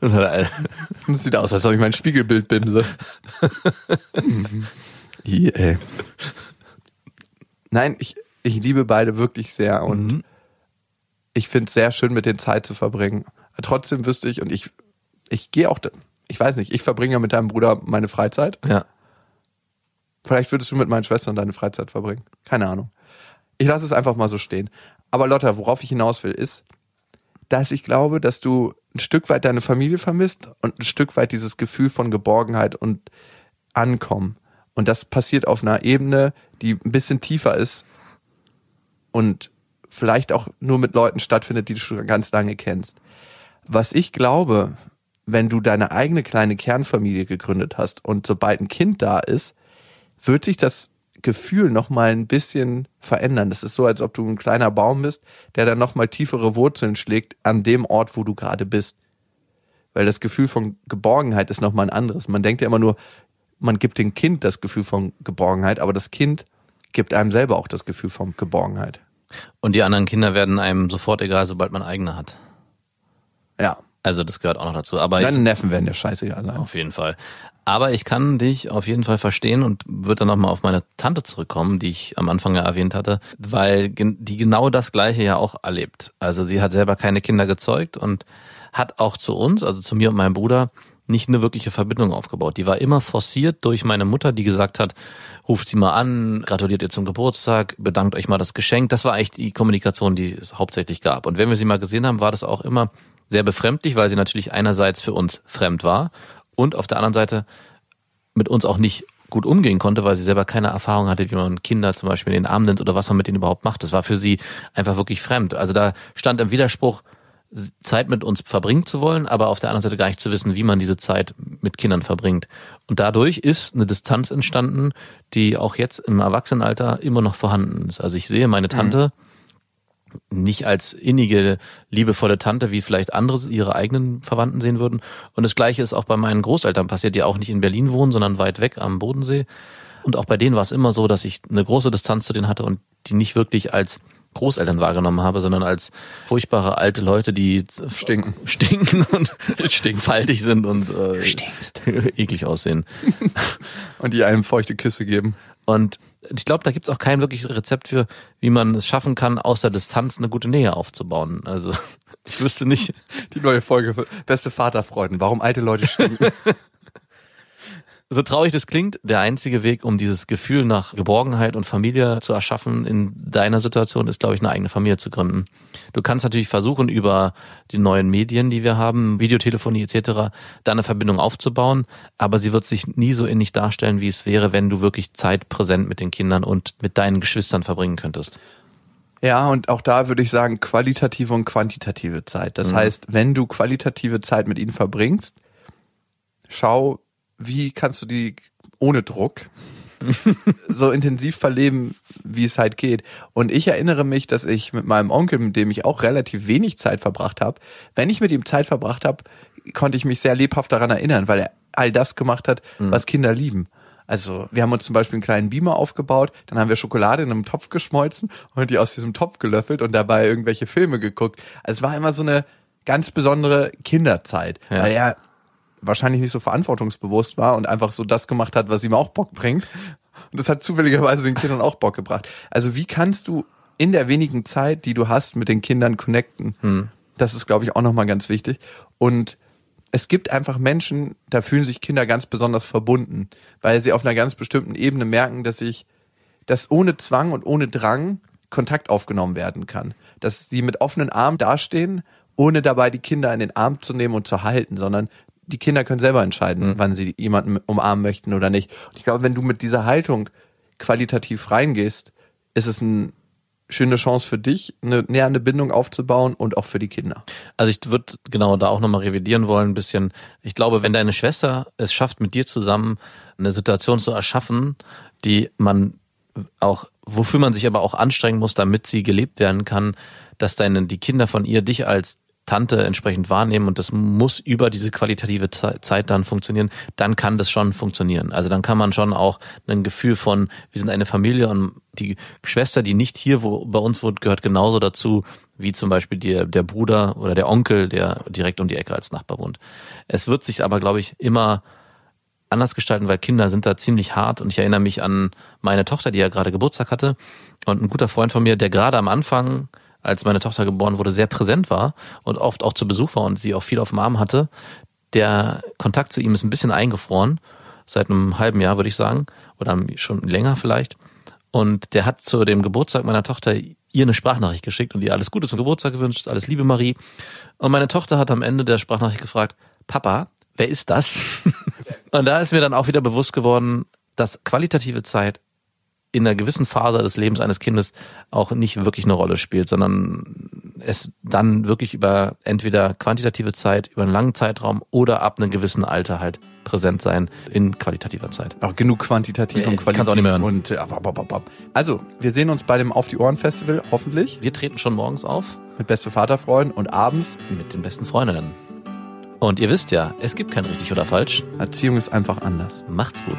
Das sieht aus, als ob ich mein Spiegelbild bimse. I, ey. Nein, ich, ich liebe beide wirklich sehr und ich finde es sehr schön, mit denen Zeit zu verbringen. Trotzdem wüsste ich, und ich, ich gehe auch, ich weiß nicht, ich verbringe ja mit deinem Bruder meine Freizeit. Ja. Vielleicht würdest du mit meinen Schwestern deine Freizeit verbringen. Keine Ahnung. Ich lasse es einfach mal so stehen. Aber Lotta, worauf ich hinaus will, ist, dass ich glaube, dass du ein Stück weit deine Familie vermisst und ein Stück weit dieses Gefühl von Geborgenheit und Ankommen. Und das passiert auf einer Ebene, die ein bisschen tiefer ist und vielleicht auch nur mit Leuten stattfindet, die du schon ganz lange kennst. Was ich glaube, wenn du deine eigene kleine Kernfamilie gegründet hast und sobald ein Kind da ist, wird sich das Gefühl noch mal ein bisschen verändern. Das ist so, als ob du ein kleiner Baum bist, der dann noch mal tiefere Wurzeln schlägt an dem Ort, wo du gerade bist. Weil das Gefühl von Geborgenheit ist noch mal ein anderes. Man denkt ja immer nur, man gibt dem Kind das Gefühl von Geborgenheit, aber das Kind gibt einem selber auch das Gefühl von Geborgenheit. Und die anderen Kinder werden einem sofort egal, sobald man eigene hat. Ja. Also das gehört auch noch dazu. Aber Deine ich, Neffen werden dir scheißegal sein. auf jeden Fall. Aber ich kann dich auf jeden Fall verstehen und würde dann nochmal auf meine Tante zurückkommen, die ich am Anfang ja erwähnt hatte, weil die genau das Gleiche ja auch erlebt. Also sie hat selber keine Kinder gezeugt und hat auch zu uns, also zu mir und meinem Bruder, nicht eine wirkliche Verbindung aufgebaut. Die war immer forciert durch meine Mutter, die gesagt hat, ruft sie mal an, gratuliert ihr zum Geburtstag, bedankt euch mal das Geschenk. Das war eigentlich die Kommunikation, die es hauptsächlich gab. Und wenn wir sie mal gesehen haben, war das auch immer sehr befremdlich, weil sie natürlich einerseits für uns fremd war und auf der anderen Seite mit uns auch nicht gut umgehen konnte, weil sie selber keine Erfahrung hatte, wie man Kinder zum Beispiel in den Arm nimmt oder was man mit denen überhaupt macht. Das war für sie einfach wirklich fremd. Also da stand im Widerspruch, Zeit mit uns verbringen zu wollen, aber auf der anderen Seite gar nicht zu wissen, wie man diese Zeit mit Kindern verbringt. Und dadurch ist eine Distanz entstanden, die auch jetzt im Erwachsenenalter immer noch vorhanden ist. Also ich sehe meine Tante nicht als innige, liebevolle Tante, wie vielleicht andere ihre eigenen Verwandten sehen würden. Und das Gleiche ist auch bei meinen Großeltern passiert, die auch nicht in Berlin wohnen, sondern weit weg am Bodensee. Und auch bei denen war es immer so, dass ich eine große Distanz zu denen hatte und die nicht wirklich als Großeltern wahrgenommen habe, sondern als furchtbare alte Leute, die Stinken. stinken und stinkfaltig sind und äh, eklig aussehen. Und die einem feuchte Küsse geben. Und ich glaube, da gibt's auch kein wirkliches Rezept für, wie man es schaffen kann, aus der Distanz eine gute Nähe aufzubauen. Also ich wüsste nicht. Die neue Folge für Beste Vaterfreuden. Warum alte Leute stinken. So traurig das klingt, der einzige Weg, um dieses Gefühl nach Geborgenheit und Familie zu erschaffen in deiner Situation, ist, glaube ich, eine eigene Familie zu gründen. Du kannst natürlich versuchen, über die neuen Medien, die wir haben, Videotelefonie etc., da eine Verbindung aufzubauen, aber sie wird sich nie so innig darstellen, wie es wäre, wenn du wirklich Zeit präsent mit den Kindern und mit deinen Geschwistern verbringen könntest. Ja, und auch da würde ich sagen, qualitative und quantitative Zeit. Das heißt, wenn du qualitative Zeit mit ihnen verbringst, schau, wie kannst du die ohne Druck so intensiv verleben, wie es halt geht. Und ich erinnere mich, dass ich mit meinem Onkel, mit dem ich auch relativ wenig Zeit verbracht habe, wenn ich mit ihm Zeit verbracht habe, konnte ich mich sehr lebhaft daran erinnern, weil er all das gemacht hat, was Kinder lieben. Also wir haben uns zum Beispiel einen kleinen Beamer aufgebaut, dann haben wir Schokolade in einem Topf geschmolzen und die aus diesem Topf gelöffelt und dabei irgendwelche Filme geguckt. Also es war immer so eine ganz besondere Kinderzeit, Ja. weil er wahrscheinlich nicht so verantwortungsbewusst war und einfach so das gemacht hat, was ihm auch Bock bringt. Und das hat zufälligerweise den Kindern auch Bock gebracht. Also wie kannst du in der wenigen Zeit, die du hast, mit den Kindern connecten? Das ist, glaube ich, auch nochmal ganz wichtig. Und es gibt einfach Menschen, da fühlen sich Kinder ganz besonders verbunden, weil sie auf einer ganz bestimmten Ebene merken, dass ich, dass ohne Zwang und ohne Drang Kontakt aufgenommen werden kann. Dass sie mit offenen Armen dastehen, ohne dabei die Kinder in den Arm zu nehmen und zu halten, sondern die Kinder können selber entscheiden, wann sie jemanden umarmen möchten oder nicht. Und ich glaube, wenn du mit dieser Haltung qualitativ reingehst, ist es eine schöne Chance für dich, eine nähernde Bindung aufzubauen und auch für die Kinder. Also ich würde genau da auch nochmal revidieren wollen, ein bisschen. Ich glaube, wenn deine Schwester es schafft, mit dir zusammen eine Situation zu erschaffen, die man auch, wofür man sich aber auch anstrengen muss, damit sie gelebt werden kann, dass deine, die Kinder von ihr dich als Tante entsprechend wahrnehmen und das muss über diese qualitative Ze- Zeit dann funktionieren, dann kann das schon funktionieren. Also dann kann man schon auch ein Gefühl von, wir sind eine Familie und die Schwester, die nicht hier wo, bei uns wohnt, gehört genauso dazu, wie zum Beispiel der, der Bruder oder der Onkel, der direkt um die Ecke als Nachbar wohnt. Es wird sich aber, glaube ich, immer anders gestalten, weil Kinder sind da ziemlich hart und ich erinnere mich an meine Tochter, die ja gerade Geburtstag hatte und ein guter Freund von mir, der gerade am Anfang, als meine Tochter geboren wurde, sehr präsent war und oft auch zu Besuch war und sie auch viel auf dem Arm hatte. Der Kontakt zu ihm ist ein bisschen eingefroren, seit einem halben Jahr würde ich sagen, oder schon länger vielleicht. Und der hat zu dem Geburtstag meiner Tochter ihr eine Sprachnachricht geschickt und ihr alles Gute zum Geburtstag gewünscht, alles Liebe Marie. Und meine Tochter hat am Ende der Sprachnachricht gefragt, Papa, wer ist das? und da ist mir dann auch wieder bewusst geworden, dass qualitative Zeit in einer gewissen Phase des Lebens eines Kindes auch nicht wirklich eine Rolle spielt, sondern es dann wirklich über entweder quantitative Zeit, über einen langen Zeitraum oder ab einem gewissen Alter halt präsent sein in qualitativer Zeit. Auch genug quantitativ und qualitativ. auch nicht mehr hören. Und, äh, wap. Also, wir sehen uns bei dem Auf die Ohren Festival, hoffentlich, Wir treten schon morgens auf mit beste Vaterfreuden und abends. mit den besten Freundinnen. Und ihr wisst ja, es gibt kein richtig oder falsch. Erziehung ist einfach anders. Macht's gut.